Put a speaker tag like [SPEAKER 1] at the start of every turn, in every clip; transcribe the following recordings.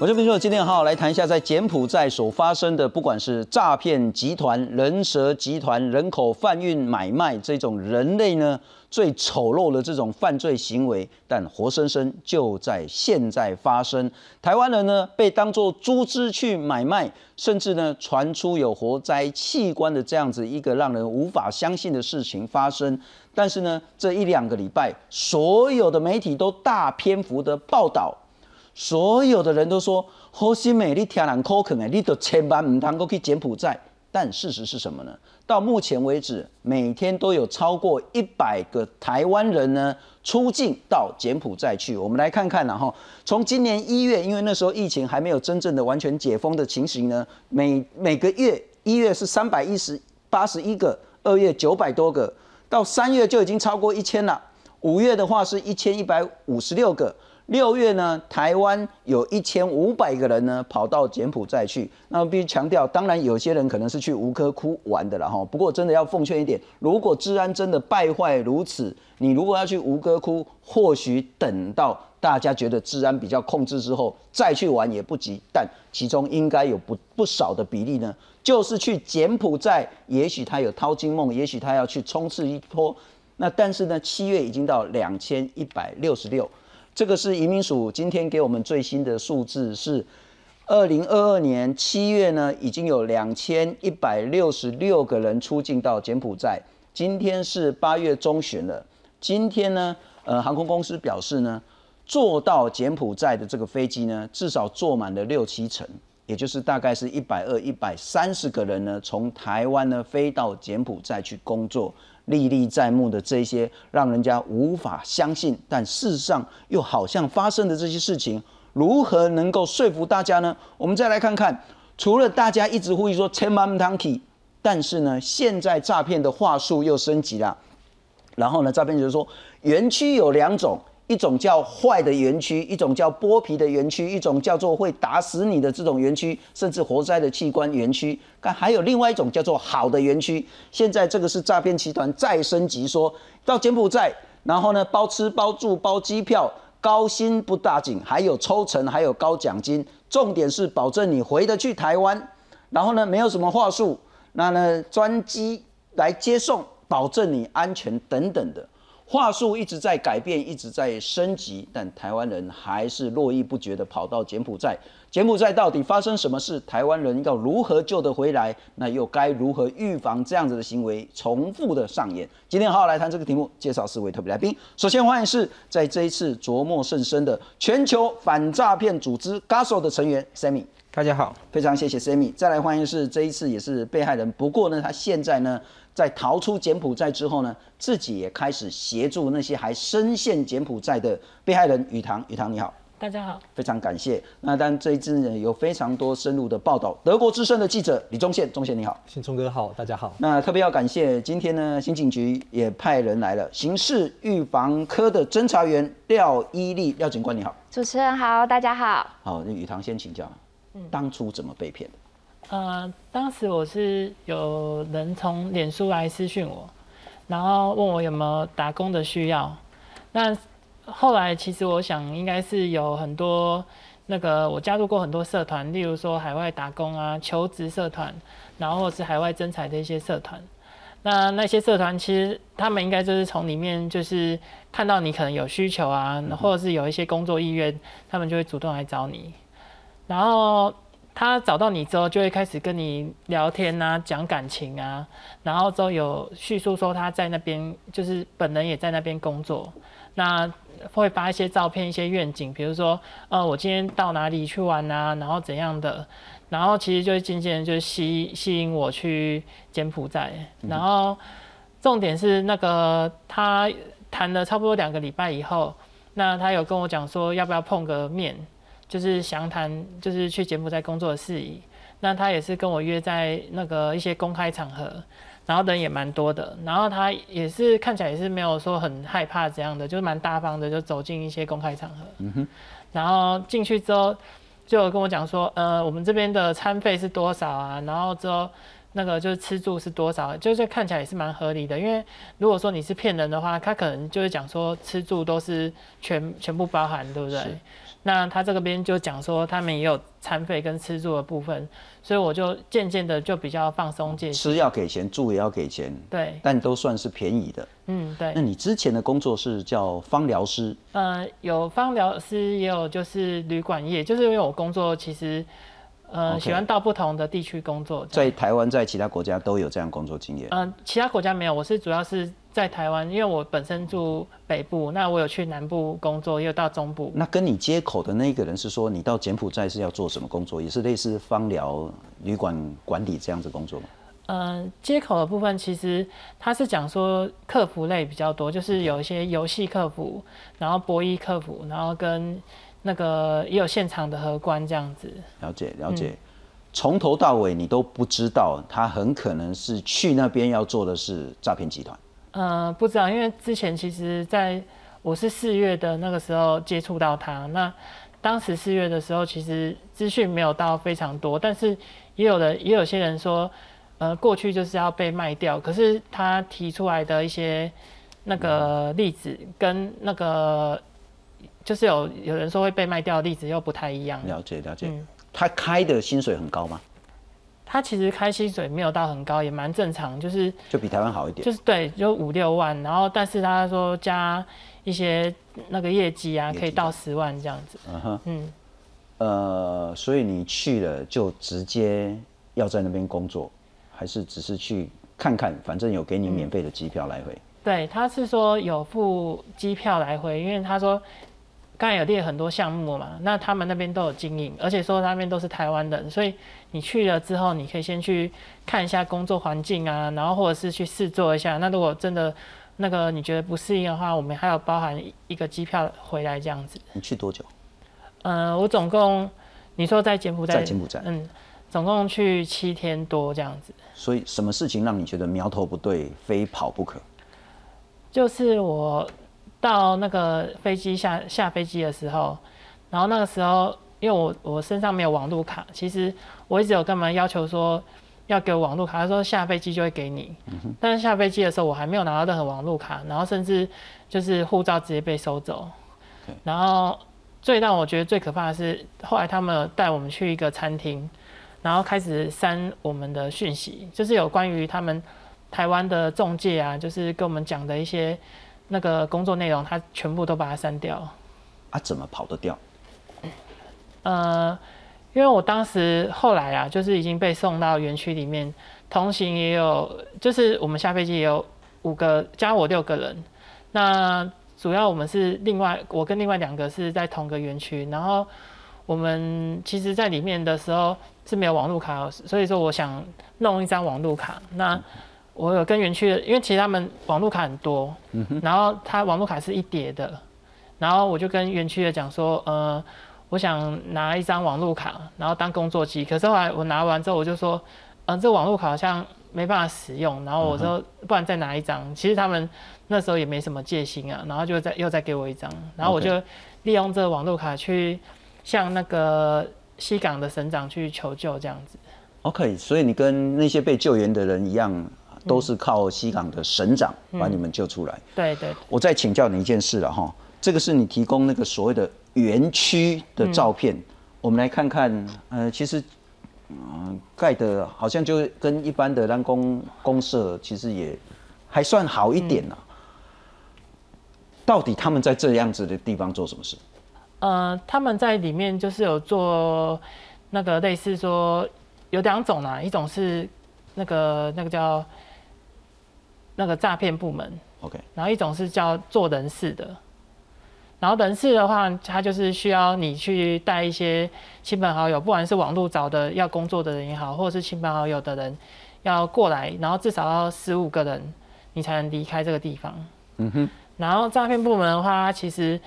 [SPEAKER 1] 我这边说，今天好好来谈一下，在柬埔寨所发生的，不管是诈骗集团、人蛇集团、人口贩运买卖这种人类呢最丑陋的这种犯罪行为，但活生生就在现在发生。台湾人呢被当作猪只去买卖，甚至呢传出有活摘器官的这样子一个让人无法相信的事情发生。但是呢，这一两个礼拜，所有的媒体都大篇幅的报道。所有的人都说，好心美丽天然可肯哎，你都千万唔能够去柬埔寨。但事实是什么呢？到目前为止，每天都有超过一百个台湾人呢出境到柬埔寨去。我们来看看，然后从今年一月，因为那时候疫情还没有真正的完全解封的情形呢，每每个月一月是三百一十八十一个，二月九百多个，到三月就已经超过一千了。五月的话是一千一百五十六个。六月呢，台湾有一千五百个人呢跑到柬埔寨去。那必须强调，当然有些人可能是去吴哥窟玩的了哈。不过真的要奉劝一点，如果治安真的败坏如此，你如果要去吴哥窟，或许等到大家觉得治安比较控制之后再去玩也不急。但其中应该有不不少的比例呢，就是去柬埔寨，也许他有淘金梦，也许他要去冲刺一波。那但是呢，七月已经到两千一百六十六。这个是移民署今天给我们最新的数字，是二零二二年七月呢，已经有两千一百六十六个人出境到柬埔寨。今天是八月中旬了，今天呢，呃，航空公司表示呢，坐到柬埔寨的这个飞机呢，至少坐满了六七成，也就是大概是一百二、一百三十个人呢，从台湾呢飞到柬埔寨去工作。历历在目的这些让人家无法相信，但事实上又好像发生的这些事情，如何能够说服大家呢？我们再来看看，除了大家一直呼吁说千万 m o 但是呢，现在诈骗的话术又升级了。然后呢，诈骗就是说，园区有两种。一种叫坏的园区，一种叫剥皮的园区，一种叫做会打死你的这种园区，甚至活摘的器官园区。看，还有另外一种叫做好的园区。现在这个是诈骗集团再升级，说到柬埔寨，然后呢包吃包住包机票，高薪不打紧，还有抽成，还有高奖金。重点是保证你回得去台湾，然后呢没有什么话术，那呢专机来接送，保证你安全等等的。话术一直在改变，一直在升级，但台湾人还是络绎不绝地跑到柬埔寨。柬埔寨到底发生什么事？台湾人要如何救得回来？那又该如何预防这样子的行为重复的上演？今天好好来谈这个题目，介绍四位特别来宾。首先欢迎是在这一次琢磨甚深的全球反诈骗组织 GASO 的成员 Sammy。
[SPEAKER 2] 大家好，
[SPEAKER 1] 非常谢谢 Sammy。再来欢迎是这一次也是被害人，不过呢，他现在呢。在逃出柬埔寨之后呢，自己也开始协助那些还深陷柬埔寨的被害人。雨堂，雨堂你好，
[SPEAKER 3] 大家好，
[SPEAKER 1] 非常感谢。那但这一次呢，有非常多深入的报道。德国之声的记者李忠宪，忠宪你好，
[SPEAKER 2] 信聪哥好，大家好。
[SPEAKER 1] 那特别要感谢今天呢，刑警局也派人来了，刑事预防科的侦查员廖依丽，廖警官你好，
[SPEAKER 4] 主持人好，大家好。
[SPEAKER 1] 好，那雨堂先请教，当初怎么被骗的？
[SPEAKER 3] 呃，当时我是有人从脸书来私讯我，然后问我有没有打工的需要。那后来其实我想应该是有很多那个我加入过很多社团，例如说海外打工啊、求职社团，然后是海外征才的一些社团。那那些社团其实他们应该就是从里面就是看到你可能有需求啊，或者是有一些工作意愿，他们就会主动来找你，然后。他找到你之后，就会开始跟你聊天啊，讲感情啊，然后之后有叙述说他在那边，就是本人也在那边工作，那会发一些照片、一些愿景，比如说，呃，我今天到哪里去玩啊，然后怎样的，然后其实就是渐渐就吸吸引我去柬埔寨，然后重点是那个他谈了差不多两个礼拜以后，那他有跟我讲说要不要碰个面。就是详谈，就是去柬埔寨工作的事宜。那他也是跟我约在那个一些公开场合，然后人也蛮多的。然后他也是看起来也是没有说很害怕这样的，就是蛮大方的，就走进一些公开场合。嗯哼。然后进去之后，就跟我讲说，呃，我们这边的餐费是多少啊？然后之后那个就是吃住是多少，就是看起来也是蛮合理的。因为如果说你是骗人的话，他可能就是讲说吃住都是全全部包含，对不对？那他这个边就讲说他们也有餐费跟吃住的部分，所以我就渐渐的就比较放松戒
[SPEAKER 1] 吃要给钱，住也要给钱，
[SPEAKER 3] 对，
[SPEAKER 1] 但都算是便宜的。
[SPEAKER 3] 嗯，对。
[SPEAKER 1] 那你之前的工作是叫芳疗师？
[SPEAKER 3] 呃，有芳疗师，也有就是旅馆业，就是因为我工作其实。呃，喜欢到不同的地区工作，
[SPEAKER 1] 在台湾，在其他国家都有这样工作经验。
[SPEAKER 3] 嗯，其他国家没有，我是主要是在台湾，因为我本身住北部，那我有去南部工作，也有到中部。
[SPEAKER 1] 那跟你接口的那个人是说，你到柬埔寨是要做什么工作？也是类似芳疗旅馆管理这样子工作吗？
[SPEAKER 3] 嗯，接口的部分其实他是讲说客服类比较多，就是有一些游戏客服，然后博弈客服，然后跟。那个也有现场的荷官这样子，
[SPEAKER 1] 了解了解，从头到尾你都不知道他很可能是去那边要做的是诈骗集团。
[SPEAKER 3] 嗯，不知道，因为之前其实在我是四月的那个时候接触到他，那当时四月的时候其实资讯没有到非常多，但是也有的也有些人说，呃，过去就是要被卖掉，可是他提出来的一些那个例子跟那个。就是有有人说会被卖掉的例子又不太一样。
[SPEAKER 1] 了解了解。他开的薪水很高吗？
[SPEAKER 3] 他其实开薪水没有到很高，也蛮正常，就是
[SPEAKER 1] 就比台湾好一点。
[SPEAKER 3] 就是对，就五六万，然后但是他说加一些那个业绩啊，可以到十万这样子。嗯哼。嗯。
[SPEAKER 1] 呃，所以你去了就直接要在那边工作，还是只是去看看？反正有给你免费的机票来回。
[SPEAKER 3] 对，他是说有付机票来回，因为他说。刚才有列很多项目嘛，那他们那边都有经营，而且说那边都是台湾人，所以你去了之后，你可以先去看一下工作环境啊，然后或者是去试做一下。那如果真的那个你觉得不适应的话，我们还有包含一个机票回来这样子。
[SPEAKER 1] 你去多久？
[SPEAKER 3] 嗯，我总共你说在柬埔寨，
[SPEAKER 1] 在柬埔寨，
[SPEAKER 3] 嗯，总共去七天多这样子。
[SPEAKER 1] 所以什么事情让你觉得苗头不对，非跑不可？
[SPEAKER 3] 就是我。到那个飞机下下飞机的时候，然后那个时候，因为我我身上没有网络卡，其实我一直有跟他们要求说要给我网络卡，他说下飞机就会给你，但是下飞机的时候我还没有拿到任何网络卡，然后甚至就是护照直接被收走，然后最让我觉得最可怕的是，后来他们带我们去一个餐厅，然后开始删我们的讯息，就是有关于他们台湾的中介啊，就是跟我们讲的一些。那个工作内容，他全部都把它删掉。
[SPEAKER 1] 啊，怎么跑得掉？
[SPEAKER 3] 呃，因为我当时后来啊，就是已经被送到园区里面，同行也有，就是我们下飞机也有五个，加我六个人。那主要我们是另外，我跟另外两个是在同个园区，然后我们其实在里面的时候是没有网络卡，所以说我想弄一张网络卡。那我有跟园区的，因为其实他们网络卡很多，然后他网络卡是一叠的，然后我就跟园区的讲说，呃，我想拿一张网络卡，然后当工作机。可是后来我拿完之后，我就说，嗯，这网络卡好像没办法使用，然后我说，不然再拿一张。其实他们那时候也没什么戒心啊，然后就再又再给我一张，然后我就利用这个网络卡去向那个西港的省长去求救，这样子。
[SPEAKER 1] OK，所以你跟那些被救援的人一样。都是靠西港的省长把你们救出来。
[SPEAKER 3] 对对。
[SPEAKER 1] 我再请教你一件事了哈，这个是你提供那个所谓的园区的照片，我们来看看。呃，其实，嗯，盖的好像就跟一般的蓝公公社其实也还算好一点呐。到底他们在这样子的地方做什么事？
[SPEAKER 3] 呃，他们在里面就是有做那个类似说有两种啊，一种是那个那个叫。那个诈骗部门
[SPEAKER 1] ，OK，
[SPEAKER 3] 然后一种是叫做人事的，然后人事的话，他就是需要你去带一些亲朋好友，不管是网络找的要工作的人也好，或者是亲朋好友的人要过来，然后至少要十五个人，你才能离开这个地方。嗯哼，然后诈骗部门的话，其实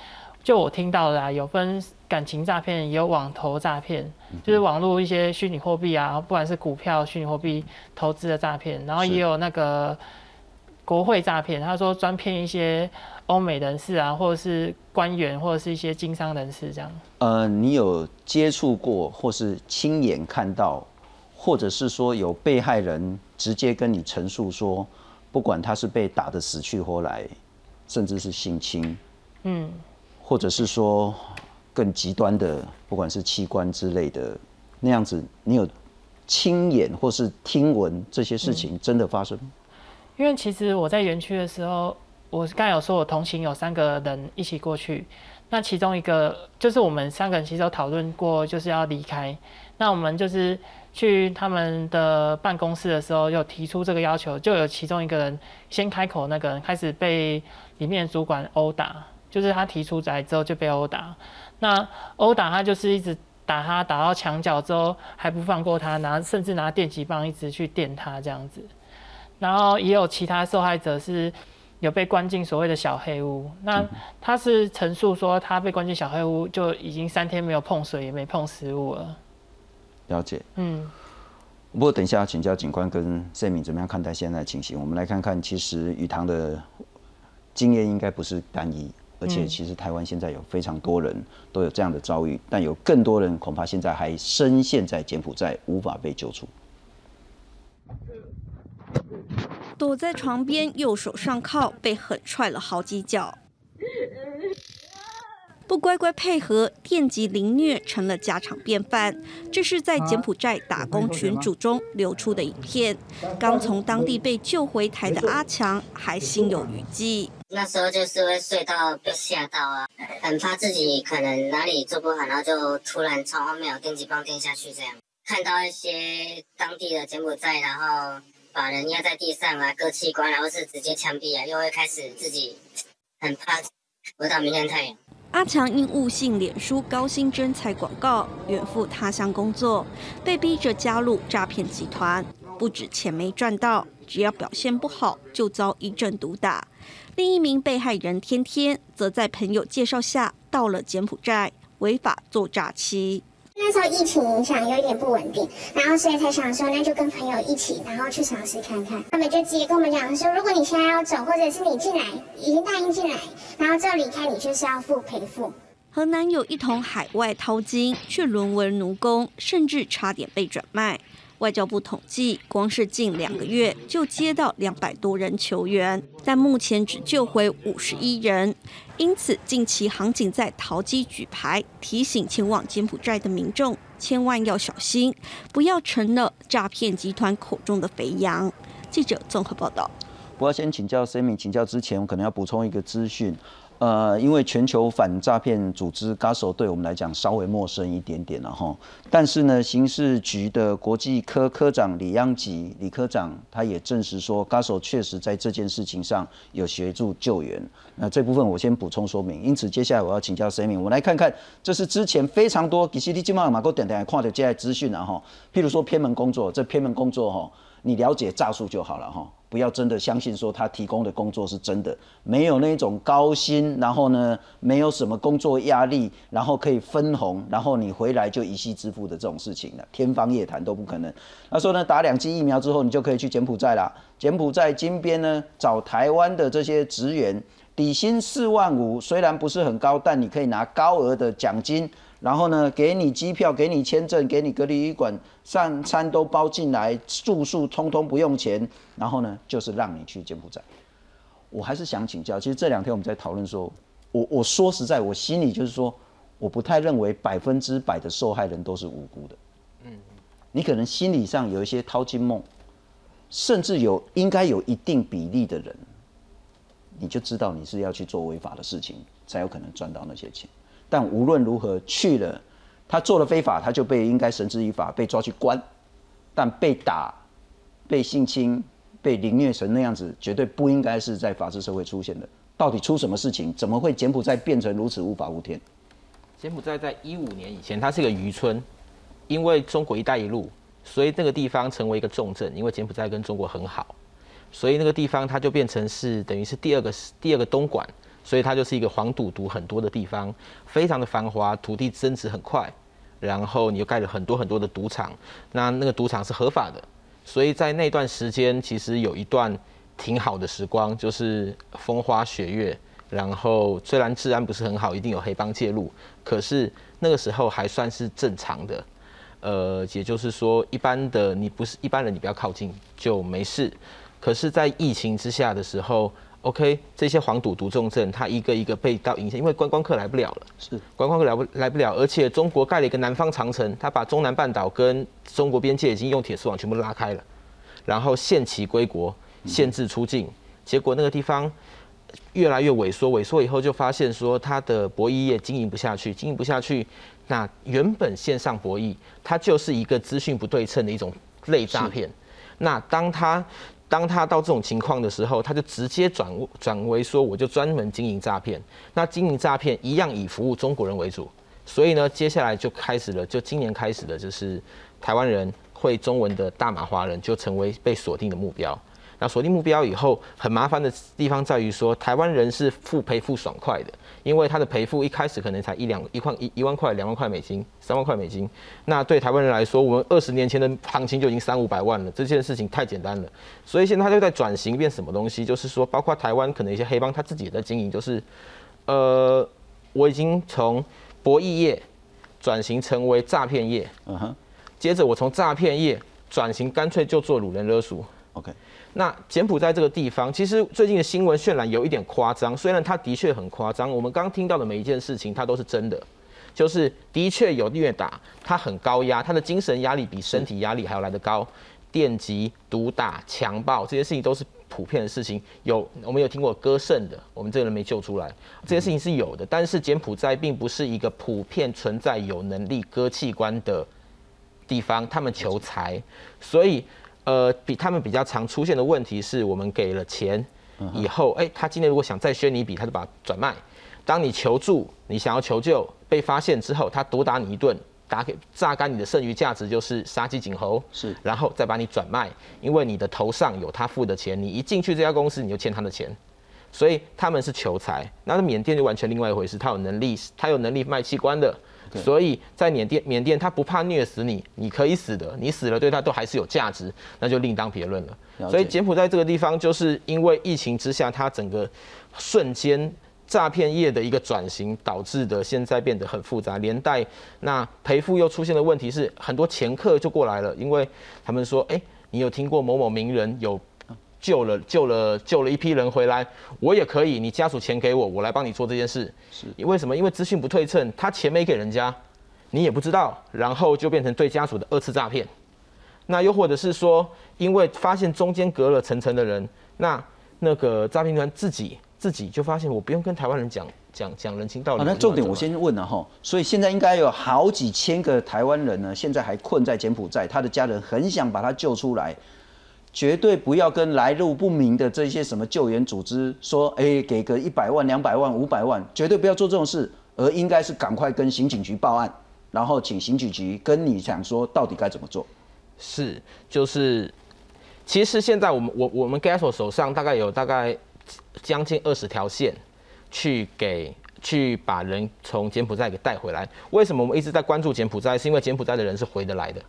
[SPEAKER 3] 就我听到的啊，有分感情诈骗，也有网投诈骗，就是网络一些虚拟货币啊，不管是股票、虚拟货币投资的诈骗，然后也有那个。国会诈骗，他说专骗一些欧美人士啊，或者是官员，或者是一些经商人士这样。
[SPEAKER 1] 呃，你有接触过或是亲眼看到或者是说有被害人直接跟你陈述说，不管他是被打的死去活来，甚至是性侵，嗯，或者是说更极端的，不管是器官之类的那样子，你有亲眼或是听闻这些事情真的发生？
[SPEAKER 3] 因为其实我在园区的时候，我刚有说我同行有三个人一起过去，那其中一个就是我们三个人其实有讨论过，就是要离开。那我们就是去他们的办公室的时候，有提出这个要求，就有其中一个人先开口，那个人开始被里面主管殴打，就是他提出来之后就被殴打。那殴打他就是一直打他，打到墙角之后还不放过他，拿甚至拿电击棒一直去电他这样子。然后也有其他受害者是有被关进所谓的小黑屋，那他是陈述说他被关进小黑屋就已经三天没有碰水也没碰食物了。
[SPEAKER 1] 了解，嗯，不过等一下请教警官跟 Sammy 怎么样看待现在的情形？我们来看看，其实雨堂的经验应该不是单一，而且其实台湾现在有非常多人都有这样的遭遇，但有更多人恐怕现在还深陷在柬埔寨，无法被救出。
[SPEAKER 5] 躲在床边，右手上铐，被狠踹了好几脚。不乖乖配合，电击凌虐成了家常便饭。这是在柬埔寨打工群组中流出的影片。刚从当地被救回台的阿强还心有余悸。
[SPEAKER 6] 那时候就是会睡到被吓到啊，很怕自己可能哪里做不好，然后就突然从后面有电击棒电下去这样。看到一些当地的柬埔寨，然后把人压在地上啊，割器官，然后是直接枪毙啊，又会开始自己很怕闻到明天太阳。
[SPEAKER 5] 阿强因误信脸书高薪征才广告，远赴他乡工作，被逼着加入诈骗集团。不止钱没赚到，只要表现不好就遭一阵毒打。另一名被害人天天则在朋友介绍下到了柬埔寨，违法做诈欺。
[SPEAKER 7] 那时候疫情影响有一点不稳定，然后所以才想说，那就跟朋友一起，然后去尝试看看。他们就直接跟我们讲说，如果你现在要走，或者是你进来已经答应进来，然后之后离开，你就是要付赔付。
[SPEAKER 5] 和男友一同海外淘金，却沦为奴工，甚至差点被转卖。外交部统计，光是近两个月就接到两百多人求援，但目前只救回五十一人。因此，近期航警在淘机举牌，提醒前往柬埔寨的民众千万要小心，不要成了诈骗集团口中的肥羊。记者综合报道。
[SPEAKER 1] 我要先请教 Sammy，请教之前，我可能要补充一个资讯。呃，因为全球反诈骗组织 GASO 对我们来讲稍微陌生一点点了哈，但是呢，刑事局的国际科科长李央吉李科长他也证实说，GASO 确实在这件事情上有协助救援。那这部分我先补充说明。因此，接下来我要请教谁明我们来看看，这是之前非常多，其实你今晚马哥点点看到这些资讯了哈，譬如说偏门工作，这偏门工作哈，你了解诈术就好了哈。不要真的相信说他提供的工作是真的，没有那种高薪，然后呢，没有什么工作压力，然后可以分红，然后你回来就一夕致富的这种事情了，天方夜谭都不可能。他说呢，打两剂疫苗之后，你就可以去柬埔寨啦。柬埔寨金边呢，找台湾的这些职员，底薪四万五，虽然不是很高，但你可以拿高额的奖金。然后呢，给你机票，给你签证，给你隔离旅馆，上餐都包进来，住宿通通不用钱。然后呢，就是让你去柬埔寨。我还是想请教，其实这两天我们在讨论说，我我说实在，我心里就是说，我不太认为百分之百的受害人都是无辜的。嗯，你可能心理上有一些掏金梦，甚至有应该有一定比例的人，你就知道你是要去做违法的事情，才有可能赚到那些钱。但无论如何去了，他做了非法，他就被应该绳之以法，被抓去关。但被打、被性侵、被凌虐成那样子，绝对不应该是在法治社会出现的。到底出什么事情？怎么会柬埔寨变成如此无法无天？
[SPEAKER 2] 柬埔寨在一五年以前，它是个渔村，因为中国“一带一路”，所以那个地方成为一个重镇。因为柬埔寨跟中国很好，所以那个地方它就变成是等于是第二个第二个东莞。所以它就是一个黄赌毒很多的地方，非常的繁华，土地增值很快，然后你又盖了很多很多的赌场，那那个赌场是合法的，所以在那段时间其实有一段挺好的时光，就是风花雪月，然后虽然治安不是很好，一定有黑帮介入，可是那个时候还算是正常的，呃，也就是说，一般的你不是一般人，你不要靠近就没事。可是，在疫情之下的时候，OK，这些黄赌毒重症，它一个一个被到影响，因为观光客来不了了，
[SPEAKER 1] 是。
[SPEAKER 2] 观光客来不来不了，而且中国盖了一个南方长城，它把中南半岛跟中国边界已经用铁丝网全部拉开了，然后限期归国，限制出境，结果那个地方越来越萎缩，萎缩以后就发现说，它的博弈业经营不下去，经营不下去，那原本线上博弈，它就是一个资讯不对称的一种类诈骗，那当它当他到这种情况的时候，他就直接转转为说，我就专门经营诈骗。那经营诈骗一样以服务中国人为主，所以呢，接下来就开始了，就今年开始的，就是台湾人会中文的大马华人就成为被锁定的目标。那锁定目标以后，很麻烦的地方在于说，台湾人是付赔付爽快的，因为他的赔付一开始可能才一两一块一一万块、两万块美金、三万块美金。那对台湾人来说，我们二十年前的行情就已经三五百万了，这件事情太简单了。所以现在他就在转型变什么东西，就是说，包括台湾可能一些黑帮他自己也在经营，就是呃，我已经从博弈业转型成为诈骗业，
[SPEAKER 1] 嗯哼
[SPEAKER 2] 接着我从诈骗业转型，干脆就做掳人勒赎。
[SPEAKER 1] ，OK，
[SPEAKER 2] 那柬埔寨这个地方，其实最近的新闻渲染有一点夸张，虽然它的确很夸张，我们刚听到的每一件事情，它都是真的，就是的确有虐打，它很高压，它的精神压力比身体压力还要来得高，电击、毒打、强暴这些事情都是普遍的事情。有我们有听过割肾的，我们这个人没救出来，这些事情是有的，但是柬埔寨并不是一个普遍存在有能力割器官的地方，他们求财，所以呃，比他们比较常出现的问题是我们给了钱以后，哎、他今天如果想再宣你一笔，他就把它转卖。当你求助，你想要求救，被发现之后，他毒打你一顿，打给榨干你的剩余价值就是杀鸡儆猴，
[SPEAKER 1] 是
[SPEAKER 2] 然后再把你转卖，因为你的头上有他付的钱，你一进去这家公司你就欠他的钱，所以他们是求财。那缅甸就完全另外一回事，他有能力，他有能力卖器官的。所以在缅甸，缅甸他不怕虐死你，你可以死的，你死了对他都还是有价值，那就另当别论了。
[SPEAKER 1] 了
[SPEAKER 2] 所以柬埔寨这个地方，就是因为疫情之下，它整个瞬间诈骗业的一个转型导致的，现在变得很复杂，连带那赔付又出现的问题是，很多前客就过来了，因为他们说，哎、你有听过某某名人有救了救了救了一批人回来，我也可以，你家属钱给我，我来帮你做这件事。是为什么？因为资讯不对称，他钱没给人家，你也不知道，然后就变成对家属的二次诈骗。那又或者是说，因为发现中间隔了层层的人，那那个诈骗团自己自己就发现，我不用跟台湾人讲讲讲人情道理。
[SPEAKER 1] 好，那重点我先问了哈，所以现在应该有好几千个台湾人呢，现在还困在柬埔寨，他的家人很想把他救出来，绝对不要跟来路不明的这些什么救援组织说，哎、给个一百万、两百万、五百万，绝对不要做这种事，而应该是赶快跟刑警局报案，然后请刑警局跟你讲说到底该怎么做。
[SPEAKER 2] 是，就是，其实现在我们我我们 Gaso 手上大概有大概将近二十条线，去给去把人从柬埔寨给带回来。为什么我们一直在关注柬埔寨？是因为柬埔寨的人是回得来的，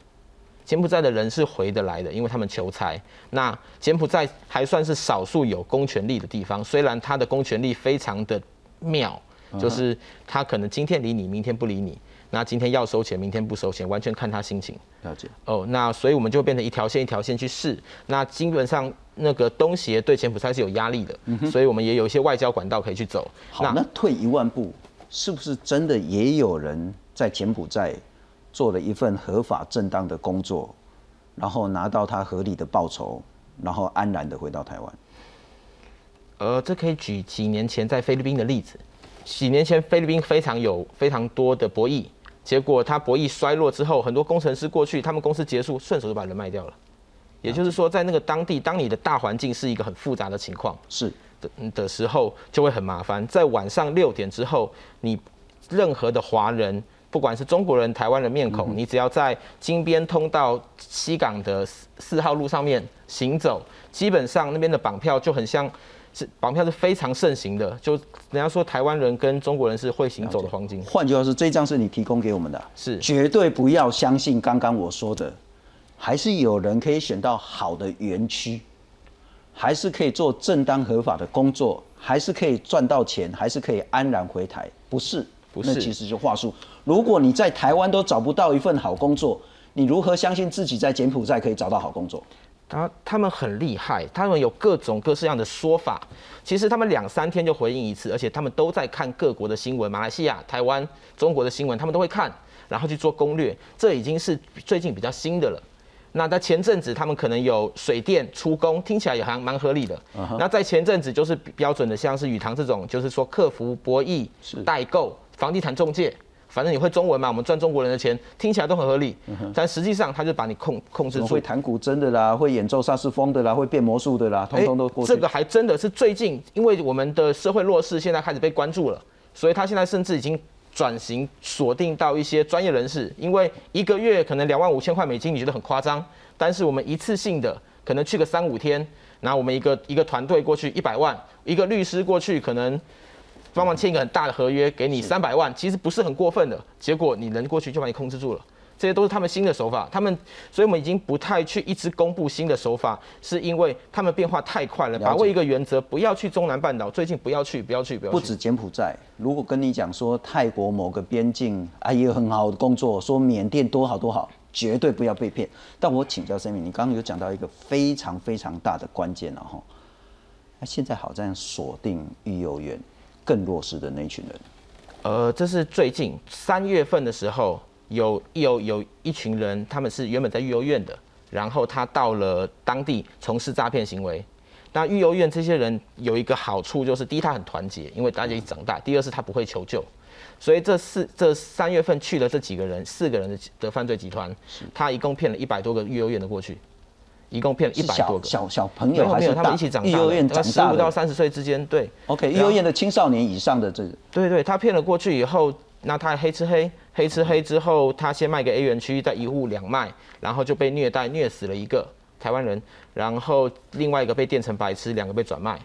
[SPEAKER 2] 柬埔寨的人是回得来的，因为他们求财。那柬埔寨还算是少数有公权力的地方，虽然他的公权力非常的妙，就是他可能今天理你，明天不理你。那今天要收钱，明天不收钱，完全看他心情。
[SPEAKER 1] 了解。
[SPEAKER 2] 哦，那所以我们就变成一条线一条线去试。那基本上那个东协对柬埔寨是有压力的，所以我们也有一些外交管道可以去走。
[SPEAKER 1] 好，那退一万步，是不是真的也有人在柬埔寨做了一份合法正当的工作，然后拿到他合理的报酬，然后安然的回到台湾？
[SPEAKER 2] 呃，这可以举几年前在菲律宾的例子。几年前菲律宾非常有非常多的博弈，结果他博弈衰落之后，很多工程师过去，他们公司结束，顺手就把人卖掉了。也就是说，在那个当地，当你的大环境是一个很复杂的情况，
[SPEAKER 1] 是
[SPEAKER 2] 的的时候，就会很麻烦。在晚上六点之后，你任何的华人，不管是中国人、台湾人面孔，你只要在金边通道西港的四四号路上面行走，基本上那边的绑票就很像。是绑票是非常盛行的，就人家说台湾人跟中国人是会行走的黄金，
[SPEAKER 1] 换句话说，这张是你提供给我们的，
[SPEAKER 2] 是
[SPEAKER 1] 绝对不要相信刚刚我说的，还是有人可以选到好的园区，还是可以做正当合法的工作，还是可以赚到钱，还是可以安然回台，不是？
[SPEAKER 2] 不是
[SPEAKER 1] 那其实就话术。如果你在台湾都找不到一份好工作，你如何相信自己在柬埔寨可以找到好工作？
[SPEAKER 2] 他他们很厉害，他们有各种各式样的说法。其实他们两三天就回应一次，而且他们都在看各国的新闻，马来西亚、台湾、中国的新闻，他们都会看，然后去做攻略。这已经是最近比较新的了。那在前阵子，他们可能有水电出工，听起来也还蛮合理的。那在前阵子就是标准的，像是宇堂这种，就是说客服、博弈、代购、房地产中介。反正你会中文嘛，我们赚中国人的钱，听起来都很合理。但实际上，他就把你控控制住。
[SPEAKER 1] 会弹古筝的啦，会演奏萨斯风的啦，会变魔术的啦，通通都过
[SPEAKER 2] 这个还真的是最近，因为我们的社会弱势现在开始被关注了，所以他现在甚至已经转型锁定到一些专业人士。因为一个月可能两万五千块美金，你觉得很夸张？但是我们一次性的可能去个三五天，然后我们一个一个团队过去一百万，一个律师过去可能。帮忙签一个很大的合约，给你三百万，其实不是很过分的。结果你人过去就把你控制住了，这些都是他们新的手法。他们，所以我们已经不太去一直公布新的手法，是因为他们变化太快了。把握一个原则，不要去中南半岛，最近不要去，不要去，不要去。
[SPEAKER 1] 不止柬埔寨，如果跟你讲说泰国某个边境啊也有很好的工作，说缅甸多好多好，绝对不要被骗。但我请教 Sammy，你刚刚有讲到一个非常非常大的关键了哈。那现在好像锁定育幼院。更弱势的那一群人，
[SPEAKER 2] 呃，这是最近三月份的时候，有有有一群人，他们是原本在育幼院的，然后他到了当地从事诈骗行为。那育幼院这些人有一个好处，就是第一他很团结，因为大家一起长大；第二是他不会求救。所以这四这三月份去了这几个人，四个人的的犯罪集团，他一共骗了一百多个育幼院的过去。一共骗了一百多个
[SPEAKER 1] 小小朋友，还
[SPEAKER 2] 是他们一起长大，幼儿园长十五到三十岁之间，对
[SPEAKER 1] ，OK，幼儿园的青少年以上的这，
[SPEAKER 2] 对对，他骗了过去以后，那他黑吃黑，黑吃黑之后，他先卖给 A 园区，再一户两卖，然后就被虐待，虐死了一个台湾人，然后另外一个被电成白痴，两个被转卖。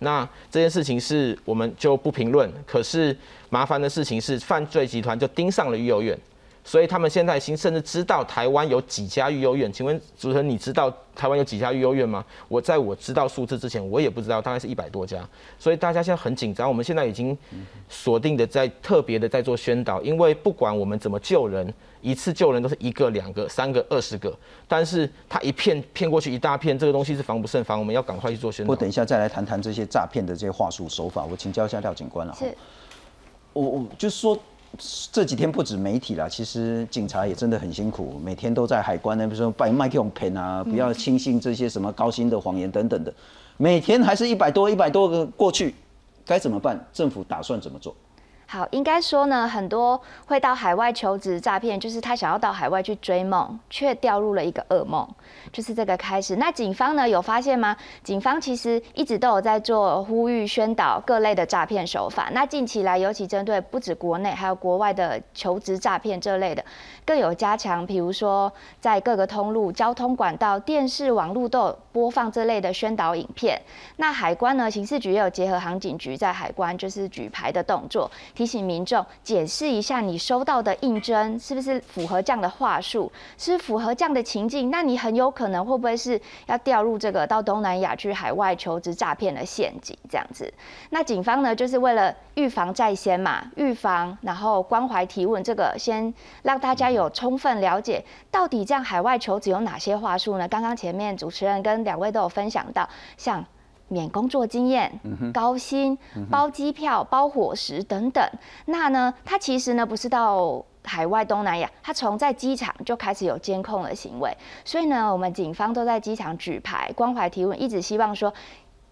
[SPEAKER 2] 那这件事情是我们就不评论，可是麻烦的事情是，犯罪集团就盯上了幼儿园。所以他们现在已经甚至知道台湾有几家育幼院？请问主持人，你知道台湾有几家育幼院吗？我在我知道数字之前，我也不知道，大概是一百多家。所以大家现在很紧张。我们现在已经锁定的在特别的在做宣导，因为不管我们怎么救人，一次救人都是一个、两个、三个、二十个，但是他一片骗过去一大片，这个东西是防不胜防，我们要赶快去做宣导。
[SPEAKER 1] 我等一下再来谈谈这些诈骗的这些话术手法。我请教一下廖警官了。
[SPEAKER 4] 是。
[SPEAKER 1] 我我就是说。这几天不止媒体啦，其实警察也真的很辛苦，每天都在海关那，比如说拜麦克用骗啊，不要轻信这些什么高薪的谎言等等的，每天还是一百多一百多个过去，该怎么办？政府打算怎么做？
[SPEAKER 4] 好，应该说呢，很多会到海外求职诈骗，就是他想要到海外去追梦，却掉入了一个噩梦，就是这个开始。那警方呢有发现吗？警方其实一直都有在做呼吁宣导各类的诈骗手法。那近期来，尤其针对不止国内，还有国外的求职诈骗这类的，更有加强，比如说在各个通路、交通管道、电视、网络都有播放这类的宣导影片。那海关呢，刑事局也有结合航警局在海关就是举牌的动作。提醒民众解释一下，你收到的应征是不是符合这样的话术，是符合这样的情境？那你很有可能会不会是要掉入这个到东南亚去海外求职诈骗的陷阱？这样子，那警方呢，就是为了预防在先嘛，预防，然后关怀提问，这个先让大家有充分了解，到底这样海外求职有哪些话术呢？刚刚前面主持人跟两位都有分享到，像。免工作经验、高薪、包机票、包伙食等等，那呢？他其实呢不是到海外东南亚，他从在机场就开始有监控的行为，所以呢，我们警方都在机场举牌关怀提问，一直希望说。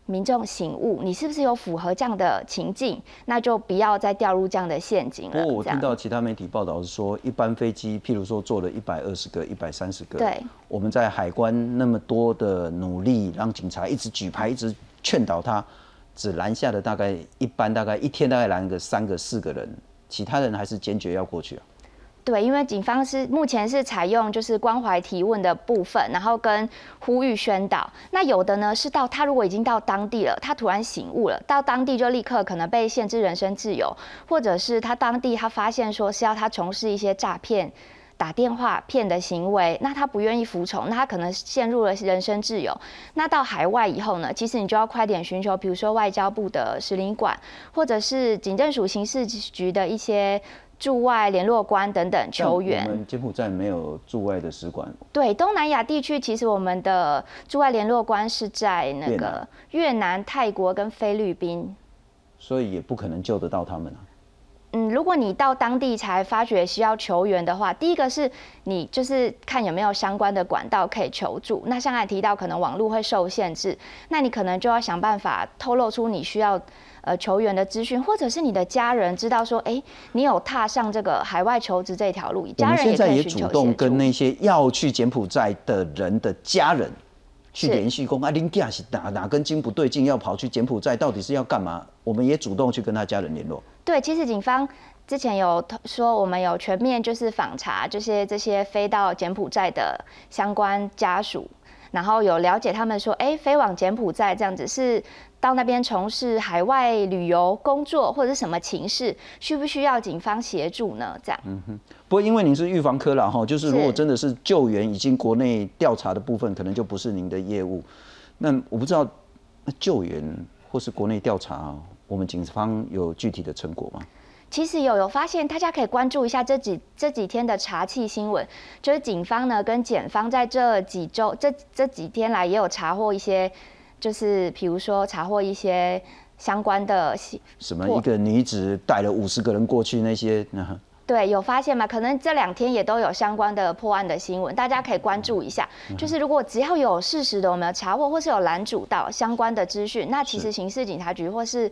[SPEAKER 4] 民众醒悟，你是不是有符合这样的情境？那就不要再掉入这样的陷阱了。
[SPEAKER 1] 不过我听到其他媒体报道是说，一般飞机，譬如说坐了一百二十个、一百三十个，
[SPEAKER 4] 对，
[SPEAKER 1] 我们在海关那么多的努力，让警察一直举牌，一直劝导他，只拦下的大概一般大概一天大概拦个三个、四个人，其他人还是坚决要过去啊。
[SPEAKER 4] 对，因为警方是目前是采用就是关怀提问的部分，然后跟呼吁宣导。那有的呢是到他如果已经到当地了，他突然醒悟了，到当地就立刻可能被限制人身自由，或者是他当地他发现说是要他从事一些诈骗打电话骗的行为，那他不愿意服从，那他可能陷入了人身自由。那到海外以后呢，其实你就要快点寻求，比如说外交部的使领馆，或者是警政署刑事局的一些。驻外联络官等等求援。
[SPEAKER 1] 我们柬埔寨没有驻外的使馆。
[SPEAKER 4] 对，东南亚地区其实我们的驻外联络官是在那个越南、泰国跟菲律宾，
[SPEAKER 1] 所以也不可能救得到他们啊。
[SPEAKER 4] 嗯，如果你到当地才发觉需要求援的话，第一个是你就是看有没有相关的管道可以求助。那像才提到可能网络会受限制，那你可能就要想办法透露出你需要呃球员的资讯，或者是你的家人知道说，哎，你有踏上这个海外求职这条路，家人
[SPEAKER 1] 也可
[SPEAKER 4] 以
[SPEAKER 1] 主动跟那些要去柬埔寨的人的家人去联系，公啊，林家是哪哪根筋不对劲，要跑去柬埔寨，到底是要干嘛？我们也主动去跟他家人联络。
[SPEAKER 4] 对，其实警方之前有说，我们有全面就是访查这些这些飞到柬埔寨的相关家属，然后有了解他们说，哎，飞往柬埔寨这样子是到那边从事海外旅游工作或者是什么情事，需不需要警方协助呢？这样。嗯
[SPEAKER 1] 哼。不过因为您是预防科了哈，就是如果真的是救援，已经国内调查的部分，可能就不是您的业务。那我不知道，那救援或是国内调查。我们警方有具体的成果吗？
[SPEAKER 4] 其实有有发现，大家可以关注一下这几这几天的查气新闻。就是警方呢跟检方在这几周这这几天来也有查获一些，就是比如说查获一些相关的
[SPEAKER 1] 什么一个女子带了五十个人过去那些。
[SPEAKER 4] 对，有发现吗？可能这两天也都有相关的破案的新闻，大家可以关注一下。就是如果只要有事实的，我们有查获或是有拦阻到相关的资讯，那其实刑事警察局或是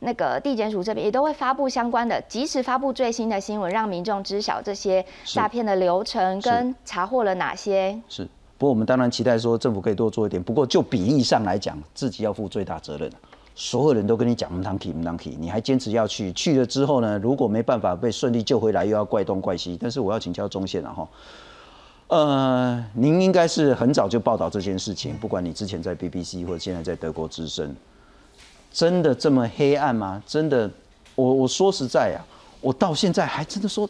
[SPEAKER 4] 那个地检署这边也都会发布相关的，及时发布最新的新闻，让民众知晓这些诈骗的流程跟查获了哪些。
[SPEAKER 1] 是，不过我们当然期待说政府可以多做一点，不过就比例上来讲，自己要负最大责任。所有人都跟你讲唔当去唔当去，你还坚持要去，去了之后呢，如果没办法被顺利救回来，又要怪东怪西。但是我要请教中线了哈，呃，您应该是很早就报道这件事情，不管你之前在 BBC 或者现在在德国之声，真的这么黑暗吗？真的，我我说实在呀，我到现在还真的说，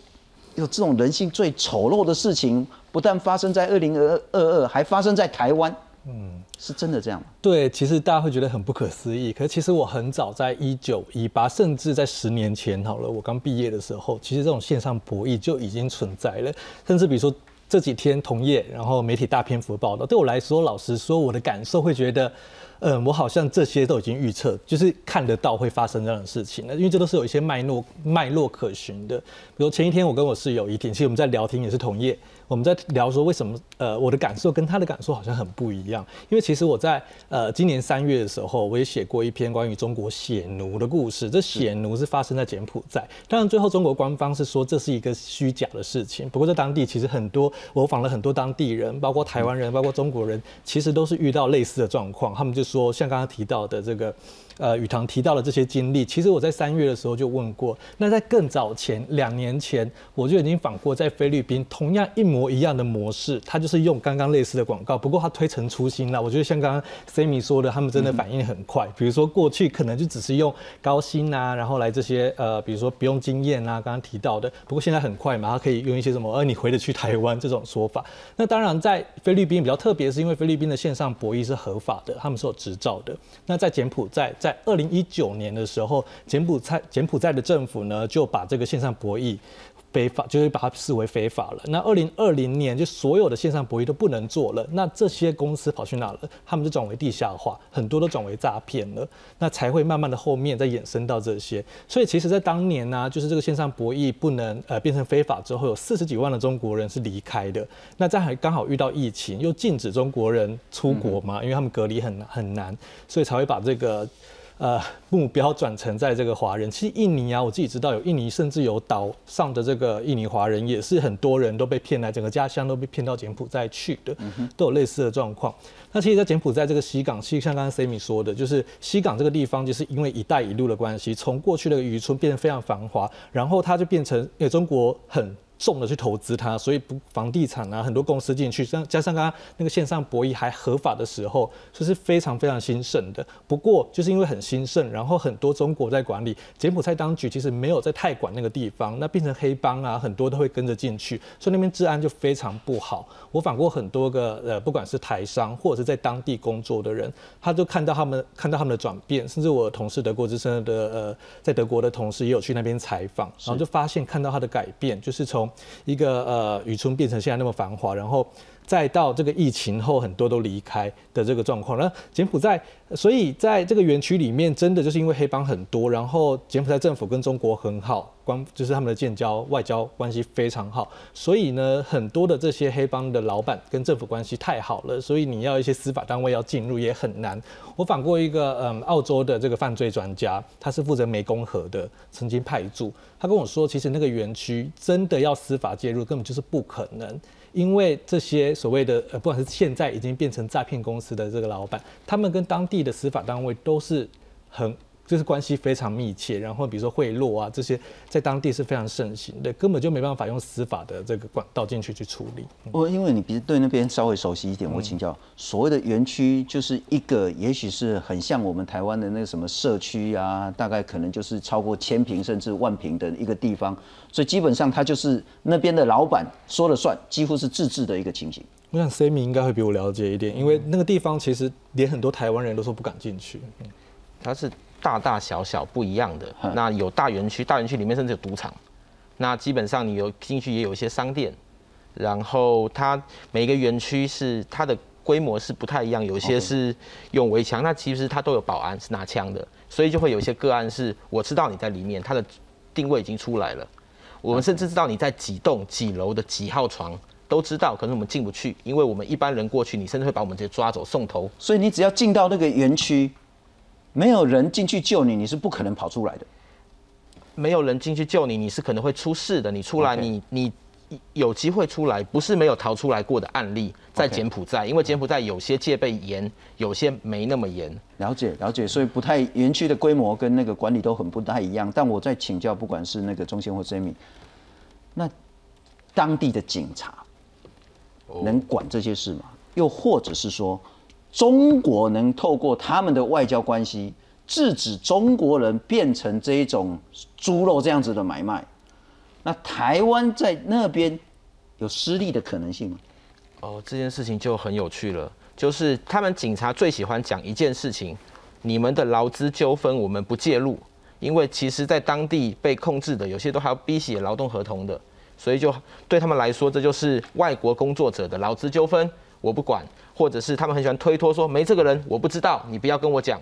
[SPEAKER 1] 有这种人性最丑陋的事情，不但发生在二零二二二，还发生在台湾。嗯，是真的这样吗？
[SPEAKER 8] 对，其实大家会觉得很不可思议。可是其实我很早在一九一八，甚至在十年前好了，我刚毕业的时候，其实这种线上博弈就已经存在了。甚至比如说这几天同业，然后媒体大篇幅报道，对我来说，老实说，我的感受会觉得。嗯，我好像这些都已经预测，就是看得到会发生这样的事情了，因为这都是有一些脉络脉络可循的。比如前一天我跟我室友一天，其实我们在聊天也是同业，我们在聊说为什么呃我的感受跟他的感受好像很不一样。因为其实我在呃今年三月的时候，我也写过一篇关于中国血奴的故事。这血奴是发生在柬埔寨，当然最后中国官方是说这是一个虚假的事情。不过在当地其实很多我访了很多当地人，包括台湾人，包括中国人，其实都是遇到类似的状况，他们就。说像刚刚提到的这个，呃，宇堂提到的这些经历，其实我在三月的时候就问过。那在更早前，两年前，我就已经访过在菲律宾同样一模模一样的模式，他就是用刚刚类似的广告，不过他推陈出新了。我觉得像刚刚 Sammy 说的，他们真的反应很快。比如说过去可能就只是用高薪啊，然后来这些呃，比如说不用经验啊，刚刚提到的。不过现在很快嘛，他可以用一些什么，呃，你回得去台湾这种说法。那当然在菲律宾比较特别，是因为菲律宾的线上博弈是合法的，他们是有。执照的，那在柬埔寨，在二零一九年的时候，柬埔寨柬埔寨的政府呢，就把这个线上博弈。非法就是把它视为非法了。那二零二零年就所有的线上博弈都不能做了。那这些公司跑去哪了？他们就转为地下化，很多都转为诈骗了。那才会慢慢的后面再衍生到这些。所以其实，在当年呢，就是这个线上博弈不能呃变成非法之后，有四十几万的中国人是离开的。那在还刚好遇到疫情，又禁止中国人出国嘛，因为他们隔离很很难，所以才会把这个。呃，目标转成在这个华人，其实印尼啊，我自己知道有印尼，甚至有岛上的这个印尼华人，也是很多人都被骗来，整个家乡都被骗到柬埔寨去的，都有类似的状况。那其实，在柬埔寨这个西港，其实像刚刚 Sammy 说的，就是西港这个地方，就是因为“一带一路”的关系，从过去的渔村变得非常繁华，然后它就变成，因为中国很重的去投资它，所以不房地产啊，很多公司进去，加加上刚刚那个线上博弈还合法的时候，就是非常非常兴盛的。不过就是因为很兴盛，然后很多中国在管理，柬埔寨当局其实没有在太管那个地方，那变成黑帮啊，很多都会跟着进去，所以那边治安就非常不好。我访过很多个呃，不管是台商或者是在当地工作的人，他就看到他们看到他们的转变，甚至我同事德国之声的呃，在德国的同事也有去那边采访，然后就发现看到他的改变，就是从一个呃渔村变成现在那么繁华，然后再到这个疫情后很多都离开的这个状况。那柬埔寨，所以在这个园区里面，真的就是因为黑帮很多，然后柬埔寨政府跟中国很好，关就是他们的建交外交关系非常好，所以呢，很多的这些黑帮的老板跟政府关系太好了，所以你要一些司法单位要进入也很难。我访过一个嗯澳洲的这个犯罪专家，他是负责湄公河的，曾经派驻。他跟我说，其实那个园区真的要司法介入，根本就是不可能，因为这些所谓的呃，不管是现在已经变成诈骗公司的这个老板，他们跟当地的司法单位都是很。就是关系非常密切，然后比如说贿赂啊这些，在当地是非常盛行的，根本就没办法用司法的这个管道进去去处理。
[SPEAKER 1] 我因为你比如对那边稍微熟悉一点，我请教，所谓的园区就是一个，也许是很像我们台湾的那个什么社区啊，大概可能就是超过千平甚至万平的一个地方，所以基本上它就是那边的老板说了算，几乎是自治的一个情形。
[SPEAKER 8] 我想 C 米应该会比我了解一点，因为那个地方其实连很多台湾人都说不敢进去。
[SPEAKER 2] 它是。大大小小不一样的，那有大园区，大园区里面甚至有赌场，那基本上你有进去也有一些商店，然后它每一个园区是它的规模是不太一样，有些是用围墙，那其实它都有保安是拿枪的，所以就会有一些个案是我知道你在里面，它的定位已经出来了，我们甚至知道你在几栋几楼的几号床都知道，可是我们进不去，因为我们一般人过去，你甚至会把我们直接抓走送头，
[SPEAKER 1] 所以你只要进到那个园区。没有人进去救你，你是不可能跑出来的。
[SPEAKER 2] 没有人进去救你，你是可能会出事的。你出来，你你有机会出来，不是没有逃出来过的案例，在柬埔寨，因为柬埔寨有些戒备严，有些没那么严。
[SPEAKER 1] 了解了解，所以不太园区的规模跟那个管理都很不太一样。但我在请教，不管是那个中线或 Jamie，那当地的警察能管这些事吗？又或者是说？中国能透过他们的外交关系制止中国人变成这一种猪肉这样子的买卖，那台湾在那边有失利的可能性吗？
[SPEAKER 2] 哦，这件事情就很有趣了，就是他们警察最喜欢讲一件事情：你们的劳资纠纷我们不介入，因为其实在当地被控制的有些都还要逼写劳动合同的，所以就对他们来说，这就是外国工作者的劳资纠纷。我不管，或者是他们很喜欢推脱说没这个人，我不知道，你不要跟我讲。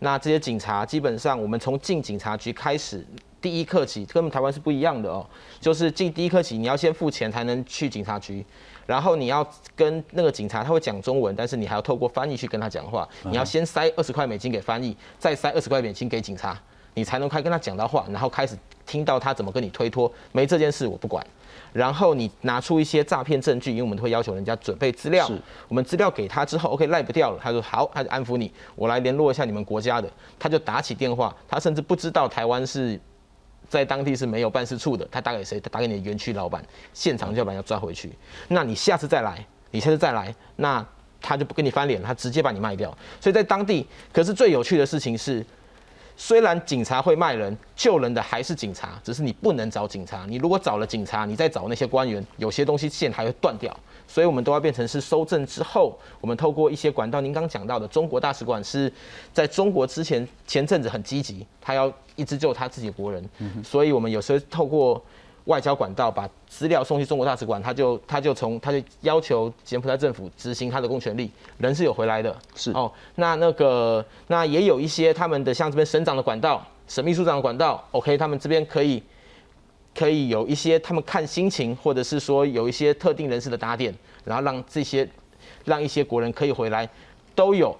[SPEAKER 2] 那这些警察基本上，我们从进警察局开始，第一刻起，跟台湾是不一样的哦。就是进第一刻起，你要先付钱才能去警察局，然后你要跟那个警察，他会讲中文，但是你还要透过翻译去跟他讲话。你要先塞二十块美金给翻译，再塞二十块美金给警察，你才能快跟他讲到话，然后开始听到他怎么跟你推脱。没这件事，我不管。然后你拿出一些诈骗证据，因为我们会要求人家准备资料。我们资料给他之后，OK 赖不掉了，他说好，他就安抚你，我来联络一下你们国家的。他就打起电话，他甚至不知道台湾是在当地是没有办事处的，他打给谁？他打给你的园区老板，现场就把人家抓回去。那你下次再来，你下次再来，那他就不跟你翻脸，他直接把你卖掉。所以在当地，可是最有趣的事情是。虽然警察会卖人，救人的还是警察，只是你不能找警察。你如果找了警察，你再找那些官员，有些东西线还会断掉。所以我们都要变成是收证之后，我们透过一些管道。您刚讲到的中国大使馆是在中国之前前阵子很积极，他要一直救他自己国人，所以我们有时候透过。外交管道把资料送去中国大使馆，他就他就从他就要求柬埔寨政府执行他的公权力，人是有回来的，
[SPEAKER 1] 是
[SPEAKER 2] 哦。那那个那也有一些他们的像这边省长的管道、省秘书长的管道，OK，他们这边可以可以有一些他们看心情，或者是说有一些特定人士的打点，然后让这些让一些国人可以回来，都有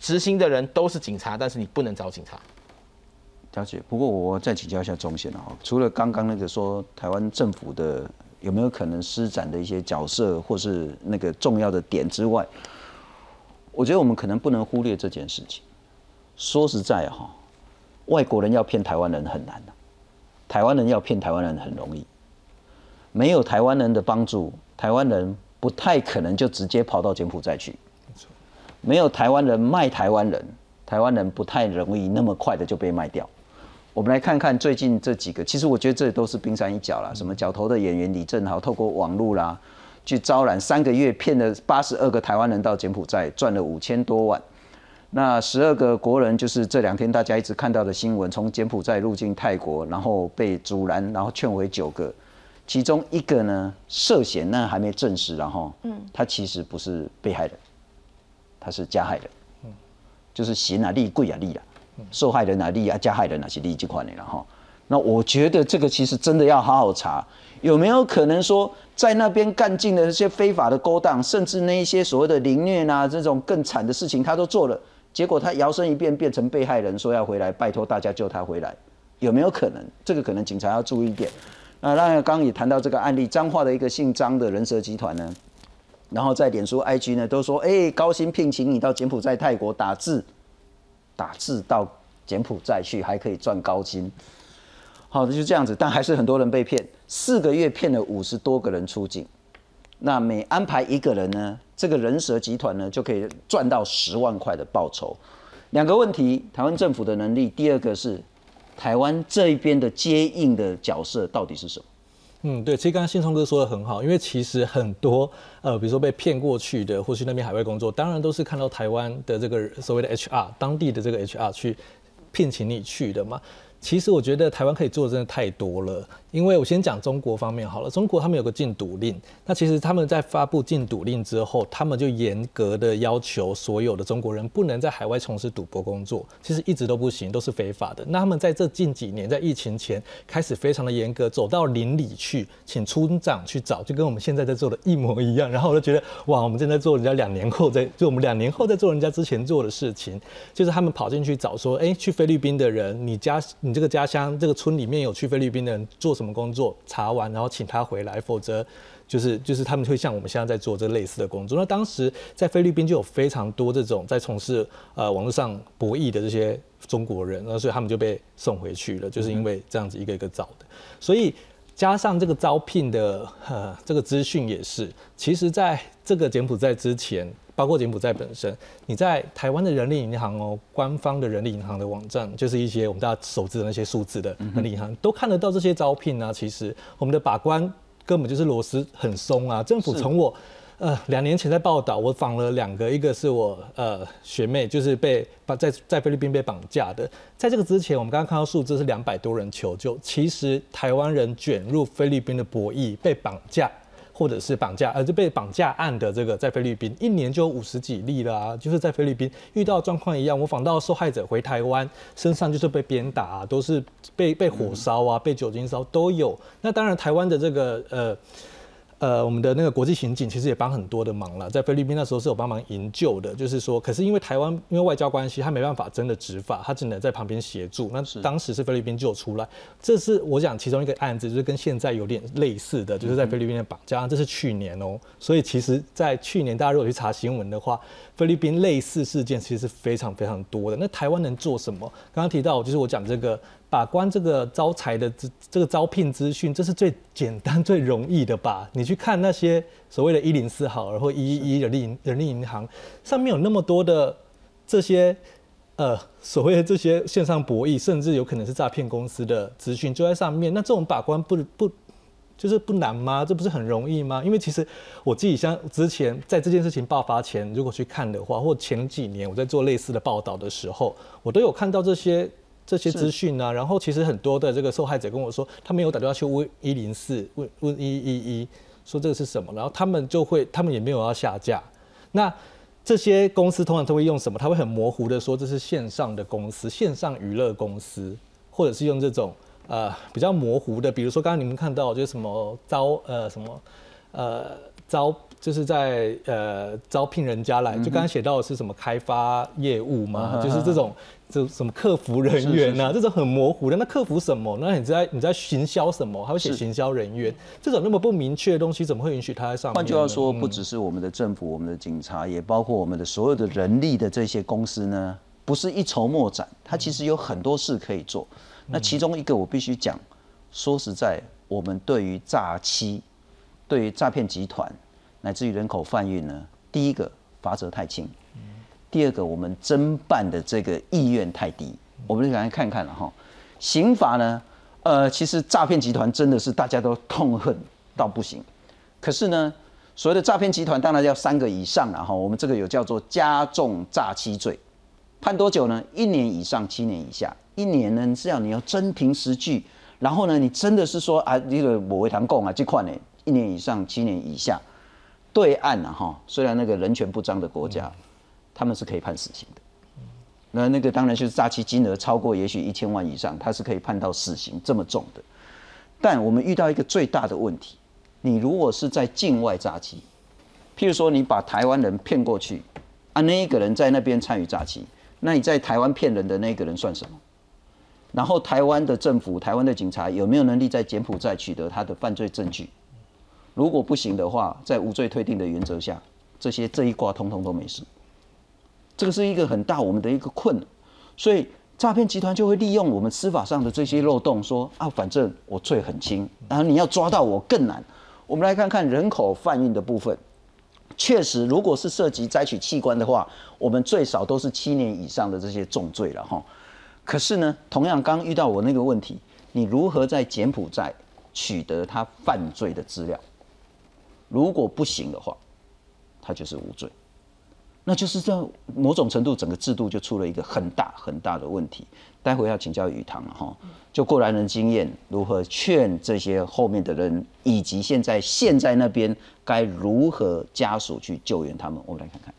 [SPEAKER 2] 执行的人都是警察，但是你不能找警察。
[SPEAKER 1] 了解，不过我再请教一下中线啊，除了刚刚那个说台湾政府的有没有可能施展的一些角色或是那个重要的点之外，我觉得我们可能不能忽略这件事情。说实在哈，外国人要骗台湾人很难的，台湾人要骗台湾人很容易。没有台湾人的帮助，台湾人不太可能就直接跑到柬埔寨去。没有台湾人卖台湾人，台湾人不太容易那么快的就被卖掉。我们来看看最近这几个，其实我觉得这都是冰山一角啦。什么角头的演员李正豪，透过网络啦，去招揽三个月骗了八十二个台湾人到柬埔寨，赚了五千多万。那十二个国人就是这两天大家一直看到的新闻，从柬埔寨入境泰国，然后被阻拦，然后劝回九个，其中一个呢涉嫌，那还没证实，然后，嗯，他其实不是被害人，他是加害人，嗯，就是刑啊利贵啊利啊，受害人啊利益啊加害人啊是利益这块的，了哈，那我觉得这个其实真的要好好查，有没有可能说在那边干尽的那些非法的勾当，甚至那一些所谓的凌虐啊这种更惨的事情他都做了。结果他摇身一变变成被害人，说要回来，拜托大家救他回来，有没有可能？这个可能警察要注意一点。那当然，刚刚也谈到这个案例，彰化的一个姓张的人蛇集团呢，然后在脸书、IG 呢都说，哎，高薪聘请你到柬埔寨、泰国打字，打字到柬埔寨去还可以赚高薪。好的，就这样子，但还是很多人被骗，四个月骗了五十多个人出境。那每安排一个人呢？这个人蛇集团呢，就可以赚到十万块的报酬。两个问题：台湾政府的能力；第二个是台湾这一边的接应的角色到底是什么？
[SPEAKER 8] 嗯，对，其实刚刚信聪哥说的很好，因为其实很多呃，比如说被骗过去的，或去那边海外工作，当然都是看到台湾的这个所谓的 HR，当地的这个 HR 去聘请你去的嘛。其实我觉得台湾可以做的真的太多了。因为我先讲中国方面好了，中国他们有个禁赌令，那其实他们在发布禁赌令之后，他们就严格的要求所有的中国人不能在海外从事赌博工作，其实一直都不行，都是非法的。那他们在这近几年，在疫情前开始非常的严格，走到邻里去，请村长去找，就跟我们现在在做的一模一样。然后我就觉得，哇，我们正在做人家两年后在，就我们两年后在做人家之前做的事情，就是他们跑进去找说，哎，去菲律宾的人，你家你这个家乡这个村里面有去菲律宾的人做什什么工作查完，然后请他回来，否则就是就是他们会像我们现在在做这类似的工作。那当时在菲律宾就有非常多这种在从事呃网络上博弈的这些中国人，那所以他们就被送回去了，就是因为这样子一个一个找的。所以加上这个招聘的呃这个资讯也是，其实在这个柬埔寨之前。包括柬埔寨本身，你在台湾的人力银行哦，官方的人力银行的网站，就是一些我们大家熟知的那些数字的人力银行，都看得到这些招聘啊。其实我们的把关根本就是螺丝很松啊。政府从我呃两年前在报道，我访了两个，一个是我呃学妹，就是被绑在在菲律宾被绑架的。在这个之前，我们刚刚看到数字是两百多人求救。其实台湾人卷入菲律宾的博弈被绑架。或者是绑架，呃，就被绑架案的这个在菲律宾一年就五十几例了啊，就是在菲律宾遇到状况一样，我访到受害者回台湾，身上就是被鞭打，啊都是被被火烧啊，被酒精烧都有。那当然，台湾的这个呃。呃，我们的那个国际刑警其实也帮很多的忙了，在菲律宾那时候是有帮忙营救的，就是说，可是因为台湾因为外交关系，他没办法真的执法，他只能在旁边协助。那当时是菲律宾救出来，这是我讲其中一个案子，就是跟现在有点类似的，就是在菲律宾的绑架，这是去年哦。所以其实，在去年大家如果去查新闻的话，菲律宾类似事件其实是非常非常多的。那台湾能做什么？刚刚提到就是我讲这个。把关这个招财的这这个招聘资讯，这是最简单最容易的吧？你去看那些所谓的“一零四号”或“一一一”人力人力银行，上面有那么多的这些呃所谓的这些线上博弈，甚至有可能是诈骗公司的资讯就在上面。那这种把关不不就是不难吗？这不是很容易吗？因为其实我自己像之前在这件事情爆发前，如果去看的话，或前几年我在做类似的报道的时候，我都有看到这些。这些资讯呢，然后其实很多的这个受害者跟我说，他们有打电话去问一零四，问问一一一，说这个是什么，然后他们就会，他们也没有要下架。那这些公司通常都会用什么？他会很模糊的说这是线上的公司，线上娱乐公司，或者是用这种呃比较模糊的，比如说刚刚你们看到就是什么招呃什么呃招。就是在呃招聘人家来，就刚刚写到的是什么开发业务嘛，就是这种这什么客服人员呐，这种很模糊的。那客服什么？那你在你在行销什么？还会写行销人员，这种那么不明确的东西，怎么会允许他在上面？
[SPEAKER 1] 换句话说，不只是我们的政府、我们的警察，也包括我们的所有的人力的这些公司呢，不是一筹莫展，它其实有很多事可以做。那其中一个我必须讲，说实在。我们对于诈欺、对于诈骗集团乃至于人口贩运呢，第一个罚则太轻，第二个我们侦办的这个意愿太低。我们就来看看了哈，刑法呢，呃，其实诈骗集团真的是大家都痛恨到不行，可是呢，所谓的诈骗集团当然要三个以上了哈，我们这个有叫做加重诈欺罪，判多久呢？一年以上七年以下。一年呢是要你要真凭实据，然后呢，你真的是说啊，这个我为堂供啊，这块呢，一年以上七年以下。对岸啊哈，虽然那个人权不彰的国家，他们是可以判死刑的。那那个当然就是诈欺金额超过也许一千万以上，他是可以判到死刑这么重的。但我们遇到一个最大的问题，你如果是在境外诈欺，譬如说你把台湾人骗过去，啊，那一个人在那边参与诈欺，那你在台湾骗人的那个人算什么？然后台湾的政府、台湾的警察有没有能力在柬埔寨取得他的犯罪证据？如果不行的话，在无罪推定的原则下，这些这一卦通通都没事。这个是一个很大我们的一个困，所以诈骗集团就会利用我们司法上的这些漏洞，说啊，反正我罪很轻，然后你要抓到我更难。我们来看看人口贩运的部分，确实，如果是涉及摘取器官的话，我们最少都是七年以上的这些重罪了哈。可是呢，同样刚遇到我那个问题，你如何在柬埔寨取得他犯罪的资料？如果不行的话，他就是无罪。那就是在某种程度，整个制度就出了一个很大很大的问题。待会要请教宇堂了哈，就过来人经验，如何劝这些后面的人，以及现在现在那边该如何家属去救援他们，我们来看看。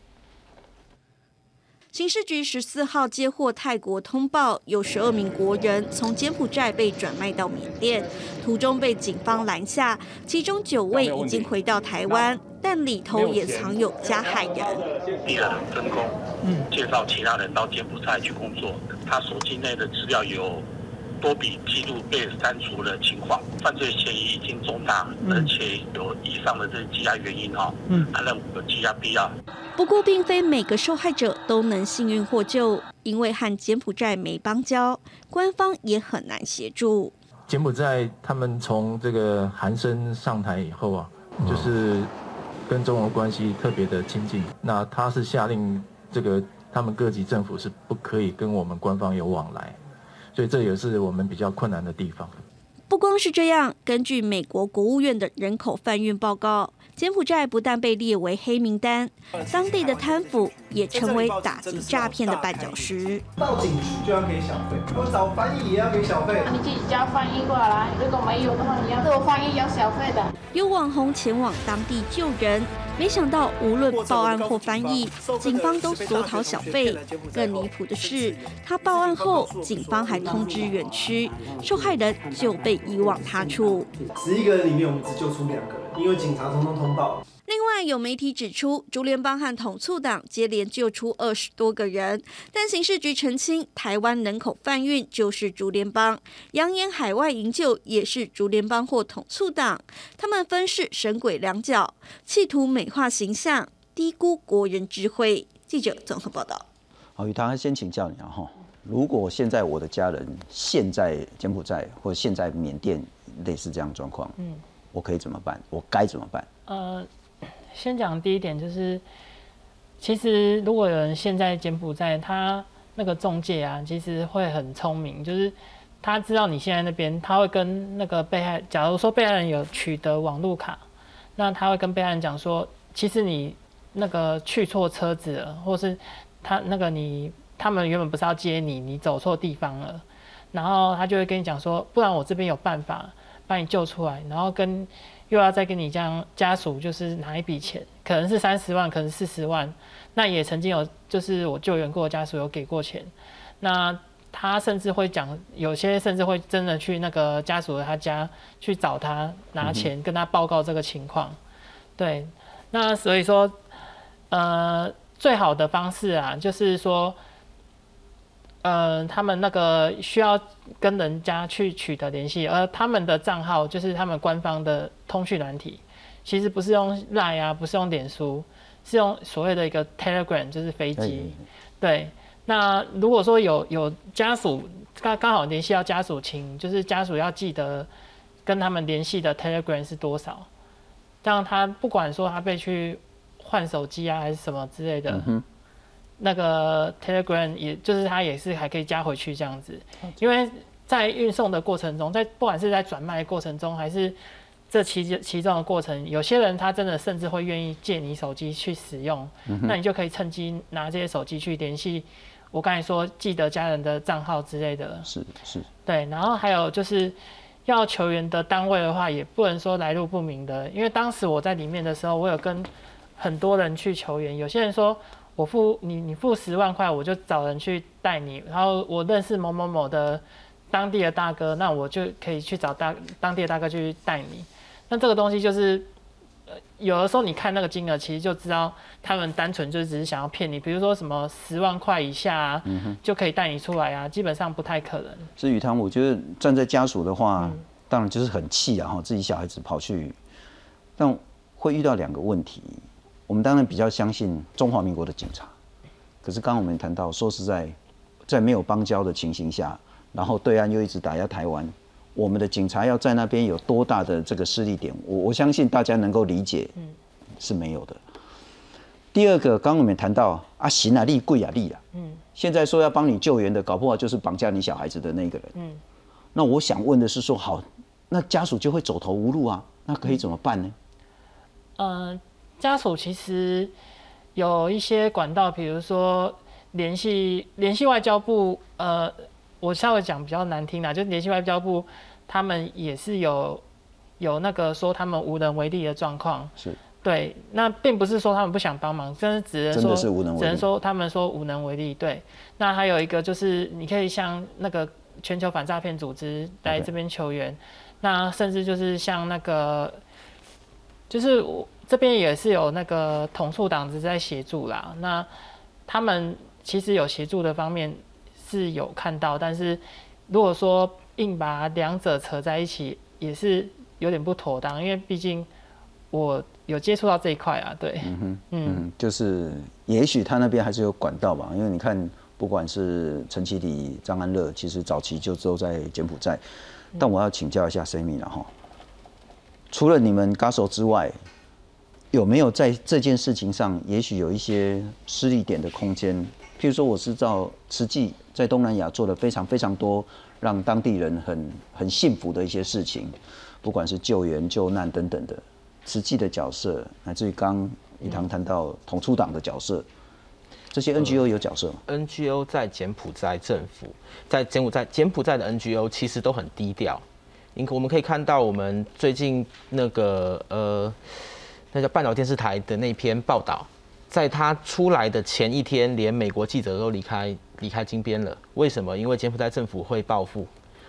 [SPEAKER 5] 刑事局十四号接获泰国通报，有十二名国人从柬埔寨被转卖到缅甸，途中被警方拦下，其中九位已经回到台湾，但里头也藏有加害人。
[SPEAKER 9] 敌人分工，嗯，介绍其他人到柬埔寨去工作，他手机内的资料有。多笔记录被删除的情况，犯罪嫌疑已经重大，而且有以上的这羁押原因哈，嗯，他认为有羁押必要。
[SPEAKER 5] 不过，并非每个受害者都能幸运获救，因为和柬埔寨没邦交，官方也很难协助。
[SPEAKER 10] 柬埔寨他们从这个韩生上台以后啊，就是跟中国关系特别的亲近，那他是下令这个他们各级政府是不可以跟我们官方有往来。所以这也是我们比较困难的地方。
[SPEAKER 5] 不光是这样，根据美国国务院的人口贩运报告，柬埔寨不但被列为黑名单，当地的贪腐也成为打击诈骗的绊脚石。
[SPEAKER 11] 到警局就要给小费，我找翻译也要给小费。
[SPEAKER 12] 你自己叫翻译过来，如果没有的话，你要做翻译要小费的。
[SPEAKER 5] 有网红前往当地救人。没想到，无论报案或翻译，警方都索讨小费。更离谱的是，他报案后，警方还通知园区，受害人就被移往他处。
[SPEAKER 11] 十一个人里面，我们只救出两个人，因为警察通通通报。
[SPEAKER 5] 另外有媒体指出，竹联帮和统促党接连救出二十多个人，但刑事局澄清，台湾人口贩运就是竹联帮，扬言海外营救也是竹联帮或统促党，他们分饰神鬼两角，企图美化形象，低估国人智慧。记者综合报道。
[SPEAKER 1] 好，宇堂先请教你啊哈，如果现在我的家人现在柬埔寨或者现在缅甸类似这样状况，嗯，我可以怎么办？我该怎么办？呃。
[SPEAKER 3] 先讲第一点，就是其实如果有人现在柬埔寨，他那个中介啊，其实会很聪明，就是他知道你现在那边，他会跟那个被害，假如说被害人有取得网路卡，那他会跟被害人讲说，其实你那个去错车子了，或是他那个你他们原本不是要接你，你走错地方了，然后他就会跟你讲说，不然我这边有办法把你救出来，然后跟。又要再跟你这样家属就是拿一笔钱，可能是三十万，可能四十万。那也曾经有，就是我救援过的家属有给过钱。那他甚至会讲，有些甚至会真的去那个家属的他家去找他拿钱，跟他报告这个情况。对，那所以说，呃，最好的方式啊，就是说。嗯，他们那个需要跟人家去取得联系，而他们的账号就是他们官方的通讯软体，其实不是用 Line 啊，不是用脸书，是用所谓的一个 Telegram，就是飞机。对，那如果说有有家属刚刚好联系到家属，请就是家属要记得跟他们联系的 Telegram 是多少，这样他不管说他被去换手机啊还是什么之类的，那个 Telegram 也就是它也是还可以加回去这样子，因为在运送的过程中，在不管是在转卖的过程中还是这其其中的过程，有些人他真的甚至会愿意借你手机去使用，那你就可以趁机拿这些手机去联系我刚才说记得家人的账号之类的。
[SPEAKER 1] 是是，
[SPEAKER 3] 对，然后还有就是要求援的单位的话，也不能说来路不明的，因为当时我在里面的时候，我有跟很多人去求援，有些人说我付你你付十万块，我就找人去带你，然后我认识某某某的当地的大哥，那我就可以去找大当地的大哥去带你。那这个东西就是，呃，有的时候你看那个金额，其实就知道他们单纯就只是想要骗你，比如说什么十万块以下啊，就可以带你出来啊，基本上不太可能。
[SPEAKER 1] 至于他们，我觉得站在家属的话，当然就是很气啊，哈，自己小孩子跑去，但会遇到两个问题。我们当然比较相信中华民国的警察，可是刚刚我们谈到，说实在，在没有邦交的情形下，然后对岸又一直打压台湾。我们的警察要在那边有多大的这个势力点，我我相信大家能够理解，是没有的。第二个，刚刚我们谈到啊，行啊，利贵啊，利啊，嗯，现在说要帮你救援的，搞不好就是绑架你小孩子的那个人，嗯，那我想问的是，说好，那家属就会走投无路啊，那可以怎么办呢？
[SPEAKER 3] 嗯，家属其实有一些管道，比如说联系联系外交部，呃。我稍微讲比较难听的，就是联系外交部，他们也是有有那个说他们无能为力的状况。
[SPEAKER 1] 是。
[SPEAKER 3] 对，那并不是说他们不想帮忙，真的只能说
[SPEAKER 1] 只
[SPEAKER 3] 能说他们说无能为力。对。那还有一个就是，你可以向那个全球反诈骗组织来这边求援。那甚至就是像那个，就是我这边也是有那个统促党子在协助啦。那他们其实有协助的方面。是有看到，但是如果说硬把两者扯在一起，也是有点不妥当，因为毕竟我有接触到这一块啊，对，嗯哼，
[SPEAKER 1] 嗯，就是也许他那边还是有管道吧，因为你看，不管是陈启礼、张安乐，其实早期就都在柬埔寨，但我要请教一下 Sammy 了哈，除了你们 GASO 之外，有没有在这件事情上，也许有一些失利点的空间？譬如说，我是照慈济。在东南亚做了非常非常多让当地人很很幸福的一些事情，不管是救援、救难等等的，实际的角色，乃至于刚一堂谈到统促党的角色，这些 NGO 有角色吗
[SPEAKER 2] ？NGO 在柬埔寨政府，在柬埔寨柬埔寨的 NGO 其实都很低调。因我们可以看到，我们最近那个呃，那叫半岛电视台的那篇报道。在他出来的前一天，连美国记者都离开离开金边了。为什么？因为柬埔寨政府会报复。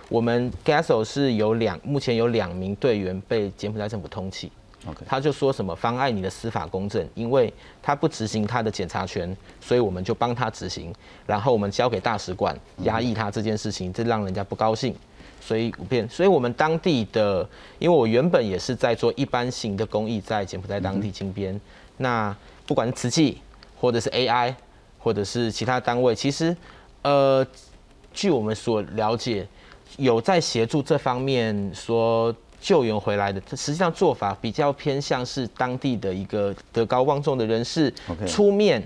[SPEAKER 2] 我们 Gaso 是有两，目前有两名队员被柬埔寨政府通缉。
[SPEAKER 1] OK，
[SPEAKER 2] 他就说什么妨碍你的司法公正，因为他不执行他的检察权，所以我们就帮他执行，然后我们交给大使馆压抑他这件事情，这让人家不高兴。所以变，所以我们当地的，因为我原本也是在做一般型的公益，在柬埔寨当地金边，那。不管是瓷器，或者是 AI，或者是其他单位，其实，呃，据我们所了解，有在协助这方面说救援回来的，实际上做法比较偏向是当地的一个德高望重的人士出面，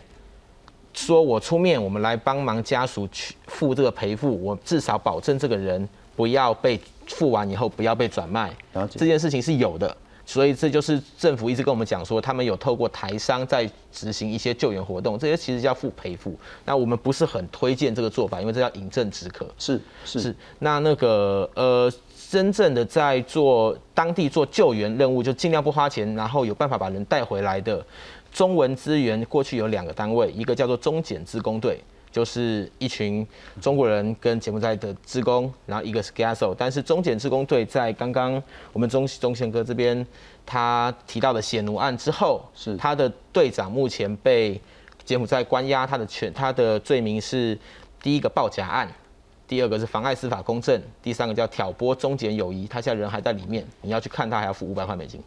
[SPEAKER 2] 说我出面，我们来帮忙家属去付这个赔付，我至少保证这个人不要被付完以后不要被转卖，这件事情是有的。所以这就是政府一直跟我们讲说，他们有透过台商在执行一些救援活动，这些其实叫付赔付。那我们不是很推荐这个做法，因为这叫饮鸩止渴。
[SPEAKER 1] 是是是。
[SPEAKER 2] 那那个呃，真正的在做当地做救援任务，就尽量不花钱，然后有办法把人带回来的中文资源，过去有两个单位，一个叫做中检职工队。就是一群中国人跟柬埔寨的职工，然后一个是 GASO，但是中柬职工队在刚刚我们中中贤哥这边他提到的血奴案之后，
[SPEAKER 1] 是
[SPEAKER 2] 他的队长目前被柬埔寨关押，他的权他的罪名是第一个报假案，第二个是妨碍司法公正，第三个叫挑拨中柬友谊，他现在人还在里面，你要去看他还要付五百块美金。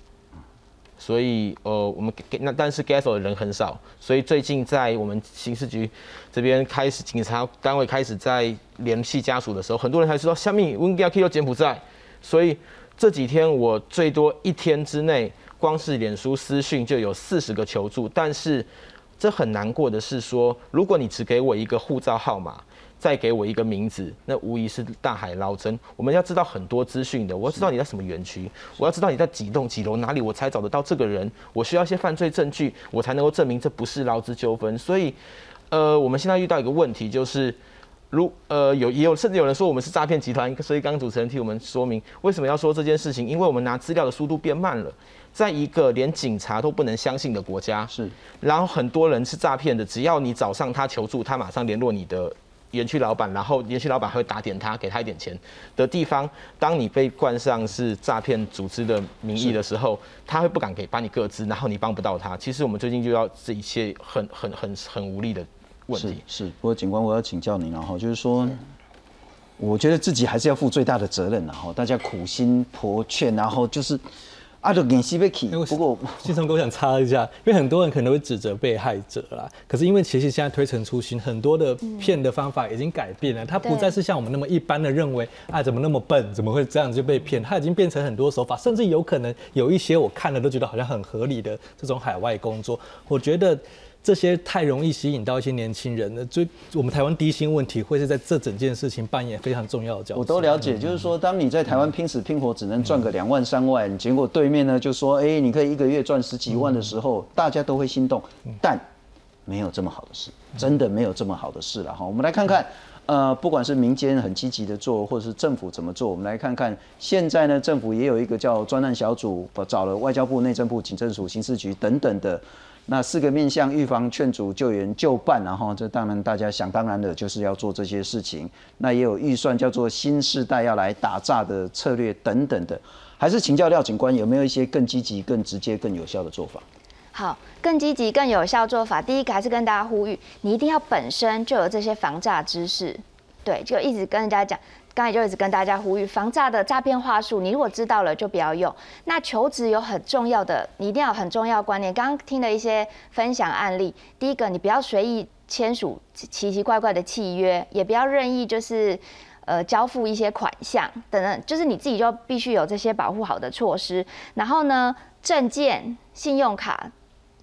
[SPEAKER 2] 所以，呃，我们给那但是 GASO 的人很少，所以最近在我们刑事局这边开始，警察单位开始在联系家属的时候，很多人还说：“下面温加 K 到柬埔寨。”所以这几天我最多一天之内，光是脸书私讯就有四十个求助，但是这很难过的是说，如果你只给我一个护照号码。再给我一个名字，那无疑是大海捞针。我们要知道很多资讯的，我要知道你在什么园区，我要知道你在几栋几楼哪里，我才找得到这个人。我需要一些犯罪证据，我才能够证明这不是劳资纠纷。所以，呃，我们现在遇到一个问题，就是如呃有也有甚至有人说我们是诈骗集团，所以刚刚主持人替我们说明为什么要说这件事情，因为我们拿资料的速度变慢了，在一个连警察都不能相信的国家，
[SPEAKER 1] 是，
[SPEAKER 2] 然后很多人是诈骗的，只要你找上他求助，他马上联络你的。园区老板，然后园区老板会打点他，给他一点钱的地方。当你被冠上是诈骗组织的名义的时候，他会不敢给把你各资，然后你帮不到他。其实我们最近就要这一些很很很很无力的问题。
[SPEAKER 1] 是，不过警官，我要请教您，然后就是说，我觉得自己还是要负最大的责任，然后大家苦心婆劝，然后就是。啊，就演戏被起。不过，
[SPEAKER 8] 新成哥想插一下，因为很多人可能会指责被害者啦。可是因为其实现在推陈出新，很多的骗的方法已经改变了，他不再是像我们那么一般的认为，啊，怎么那么笨，怎么会这样就被骗？他已经变成很多手法，甚至有可能有一些我看了都觉得好像很合理的这种海外工作，我觉得。这些太容易吸引到一些年轻人了，所以我们台湾低薪问题会是在这整件事情扮演非常重要的角色。
[SPEAKER 1] 我都了解，就是说，当你在台湾拼死拼活只能赚个两万三万，结果对面呢就说，哎，你可以一个月赚十几万的时候，大家都会心动。但没有这么好的事，真的没有这么好的事了哈。我们来看看，呃，不管是民间很积极的做，或者是政府怎么做，我们来看看现在呢，政府也有一个叫专案小组，找了外交部、内政部、警政署、刑事局等等的。那四个面向预防、劝阻、救援、救办，然后这当然大家想当然的就是要做这些事情。那也有预算叫做新时代要来打诈的策略等等的，还是请教廖警官有没有一些更积极、更直接、更有效的做法？
[SPEAKER 4] 好，更积极、更有效做法，第一个还是跟大家呼吁，你一定要本身就有这些防诈知识，对，就一直跟人家讲。刚才就一直跟大家呼吁，防诈的诈骗话术，你如果知道了就不要用。那求职有很重要的，你一定要很重要观念。刚刚听了一些分享案例，第一个，你不要随意签署奇奇怪怪的契约，也不要任意就是呃交付一些款项等等，就是你自己就必须有这些保护好的措施。然后呢，证件、信用卡、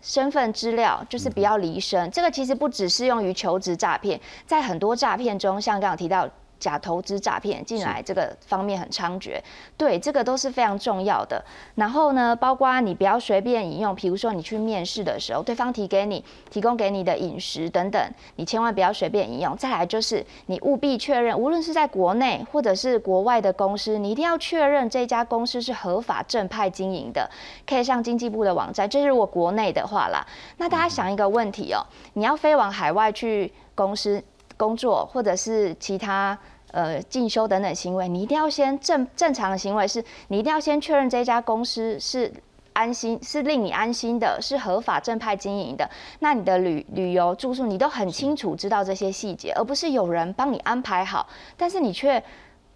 [SPEAKER 4] 身份资料就是不要离身。这个其实不只适用于求职诈骗，在很多诈骗中，像刚刚提到。假投资诈骗进来这个方面很猖獗，对这个都是非常重要的。然后呢，包括你不要随便引用，比如说你去面试的时候，对方提给你提供给你的饮食等等，你千万不要随便引用。再来就是你务必确认，无论是在国内或者是国外的公司，你一定要确认这家公司是合法正派经营的，可以上经济部的网站。这是我国内的话啦。那大家想一个问题哦，你要飞往海外去公司。工作或者是其他呃进修等等行为，你一定要先正正常的行为是，你一定要先确认这家公司是安心，是令你安心的，是合法正派经营的。那你的旅旅游住宿，你都很清楚知道这些细节，而不是有人帮你安排好，但是你却。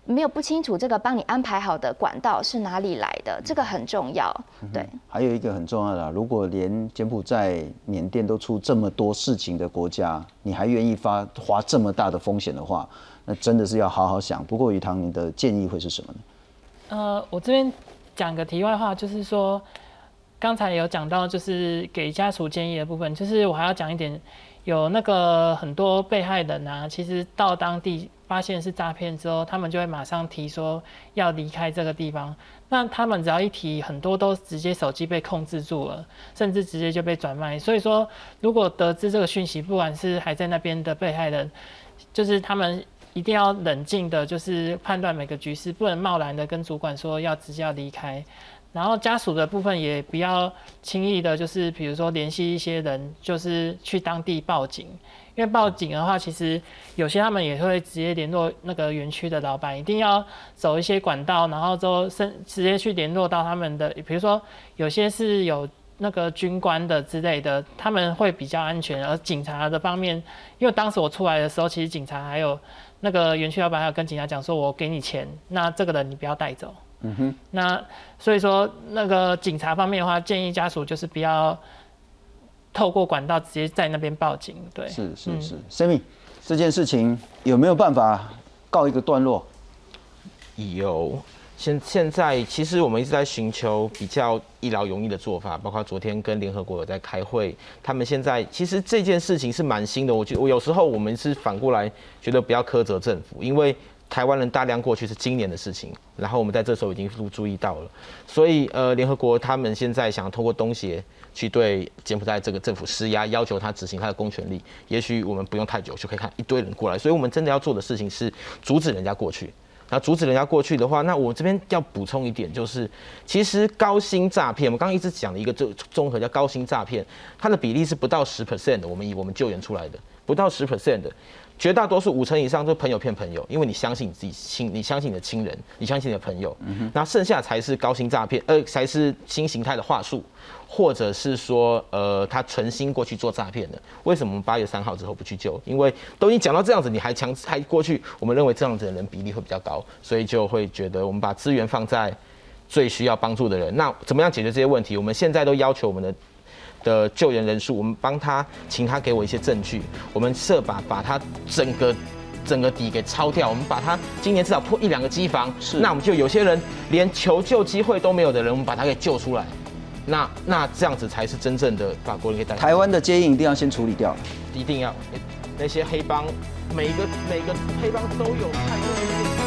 [SPEAKER 4] 没有不清楚这个帮你安排好的管道是哪里来的，这个很重要。对，
[SPEAKER 1] 还有一个很重要的，如果连柬埔寨、缅甸都出这么多事情的国家，你还愿意发花这么大的风险的话，那真的是要好好想。不过于堂，你的建议会是什么呢？
[SPEAKER 3] 呃，我这边讲个题外话，就是说刚才有讲到，就是给家属建议的部分，就是我还要讲一点，有那个很多被害人啊，其实到当地。发现是诈骗之后，他们就会马上提说要离开这个地方。那他们只要一提，很多都直接手机被控制住了，甚至直接就被转卖。所以说，如果得知这个讯息，不管是还在那边的被害人，就是他们一定要冷静的，就是判断每个局势，不能贸然的跟主管说要直接要离开。然后家属的部分也不要轻易的，就是比如说联系一些人，就是去当地报警。因为报警的话，其实有些他们也会直接联络那个园区的老板，一定要走一些管道，然后之后直直接去联络到他们的，比如说有些是有那个军官的之类的，他们会比较安全。而警察的方面，因为当时我出来的时候，其实警察还有那个园区老板还有跟警察讲说，我给你钱，那这个人你不要带走。嗯哼。那所以说那个警察方面的话，建议家属就是不要。透过管道直接在那边报警，对，
[SPEAKER 1] 是是是，Sammy，这件事情有没有办法告一个段落？
[SPEAKER 2] 有，现现在其实我们一直在寻求比较一劳永逸的做法，包括昨天跟联合国有在开会，他们现在其实这件事情是蛮新的。我觉得我有时候我们是反过来觉得不要苛责政府，因为台湾人大量过去是今年的事情，然后我们在这时候已经注注意到了，所以呃联合国他们现在想要通过东协去对柬埔寨这个政府施压，要求他执行他的公权力，也许我们不用太久就可以看一堆人过来，所以我们真的要做的事情是阻止人家过去。那阻止人家过去的话，那我这边要补充一点，就是其实高薪诈骗，我刚刚一直讲的一个综综合叫高薪诈骗，它的比例是不到十 percent 的。我们以我们救援出来的不到十 percent 的，绝大多数五成以上都是朋友骗朋友，因为你相信你自己亲，你相信你的亲人，你相信你的朋友，那剩下才是高薪诈骗，呃，才是新形态的话术。或者是说，呃，他存心过去做诈骗的，为什么八月三号之后不去救？因为都已经讲到这样子，你还强还过去，我们认为这样子的人比例会比较高，所以就会觉得我们把资源放在最需要帮助的人。那怎么样解决这些问题？我们现在都要求我们的的救援人数，我们帮他，请他给我一些证据，我们设法把他整个整个底给抄掉，我们把他今年至少破一两个机房，是，那我们就有些人连求救机会都没有的人，我们把他给救出来。那那这样子才是真正的法国人给带。
[SPEAKER 1] 台湾的接应一定要先处理掉，
[SPEAKER 2] 一定要那些黑帮，每一个每个黑帮都有太多。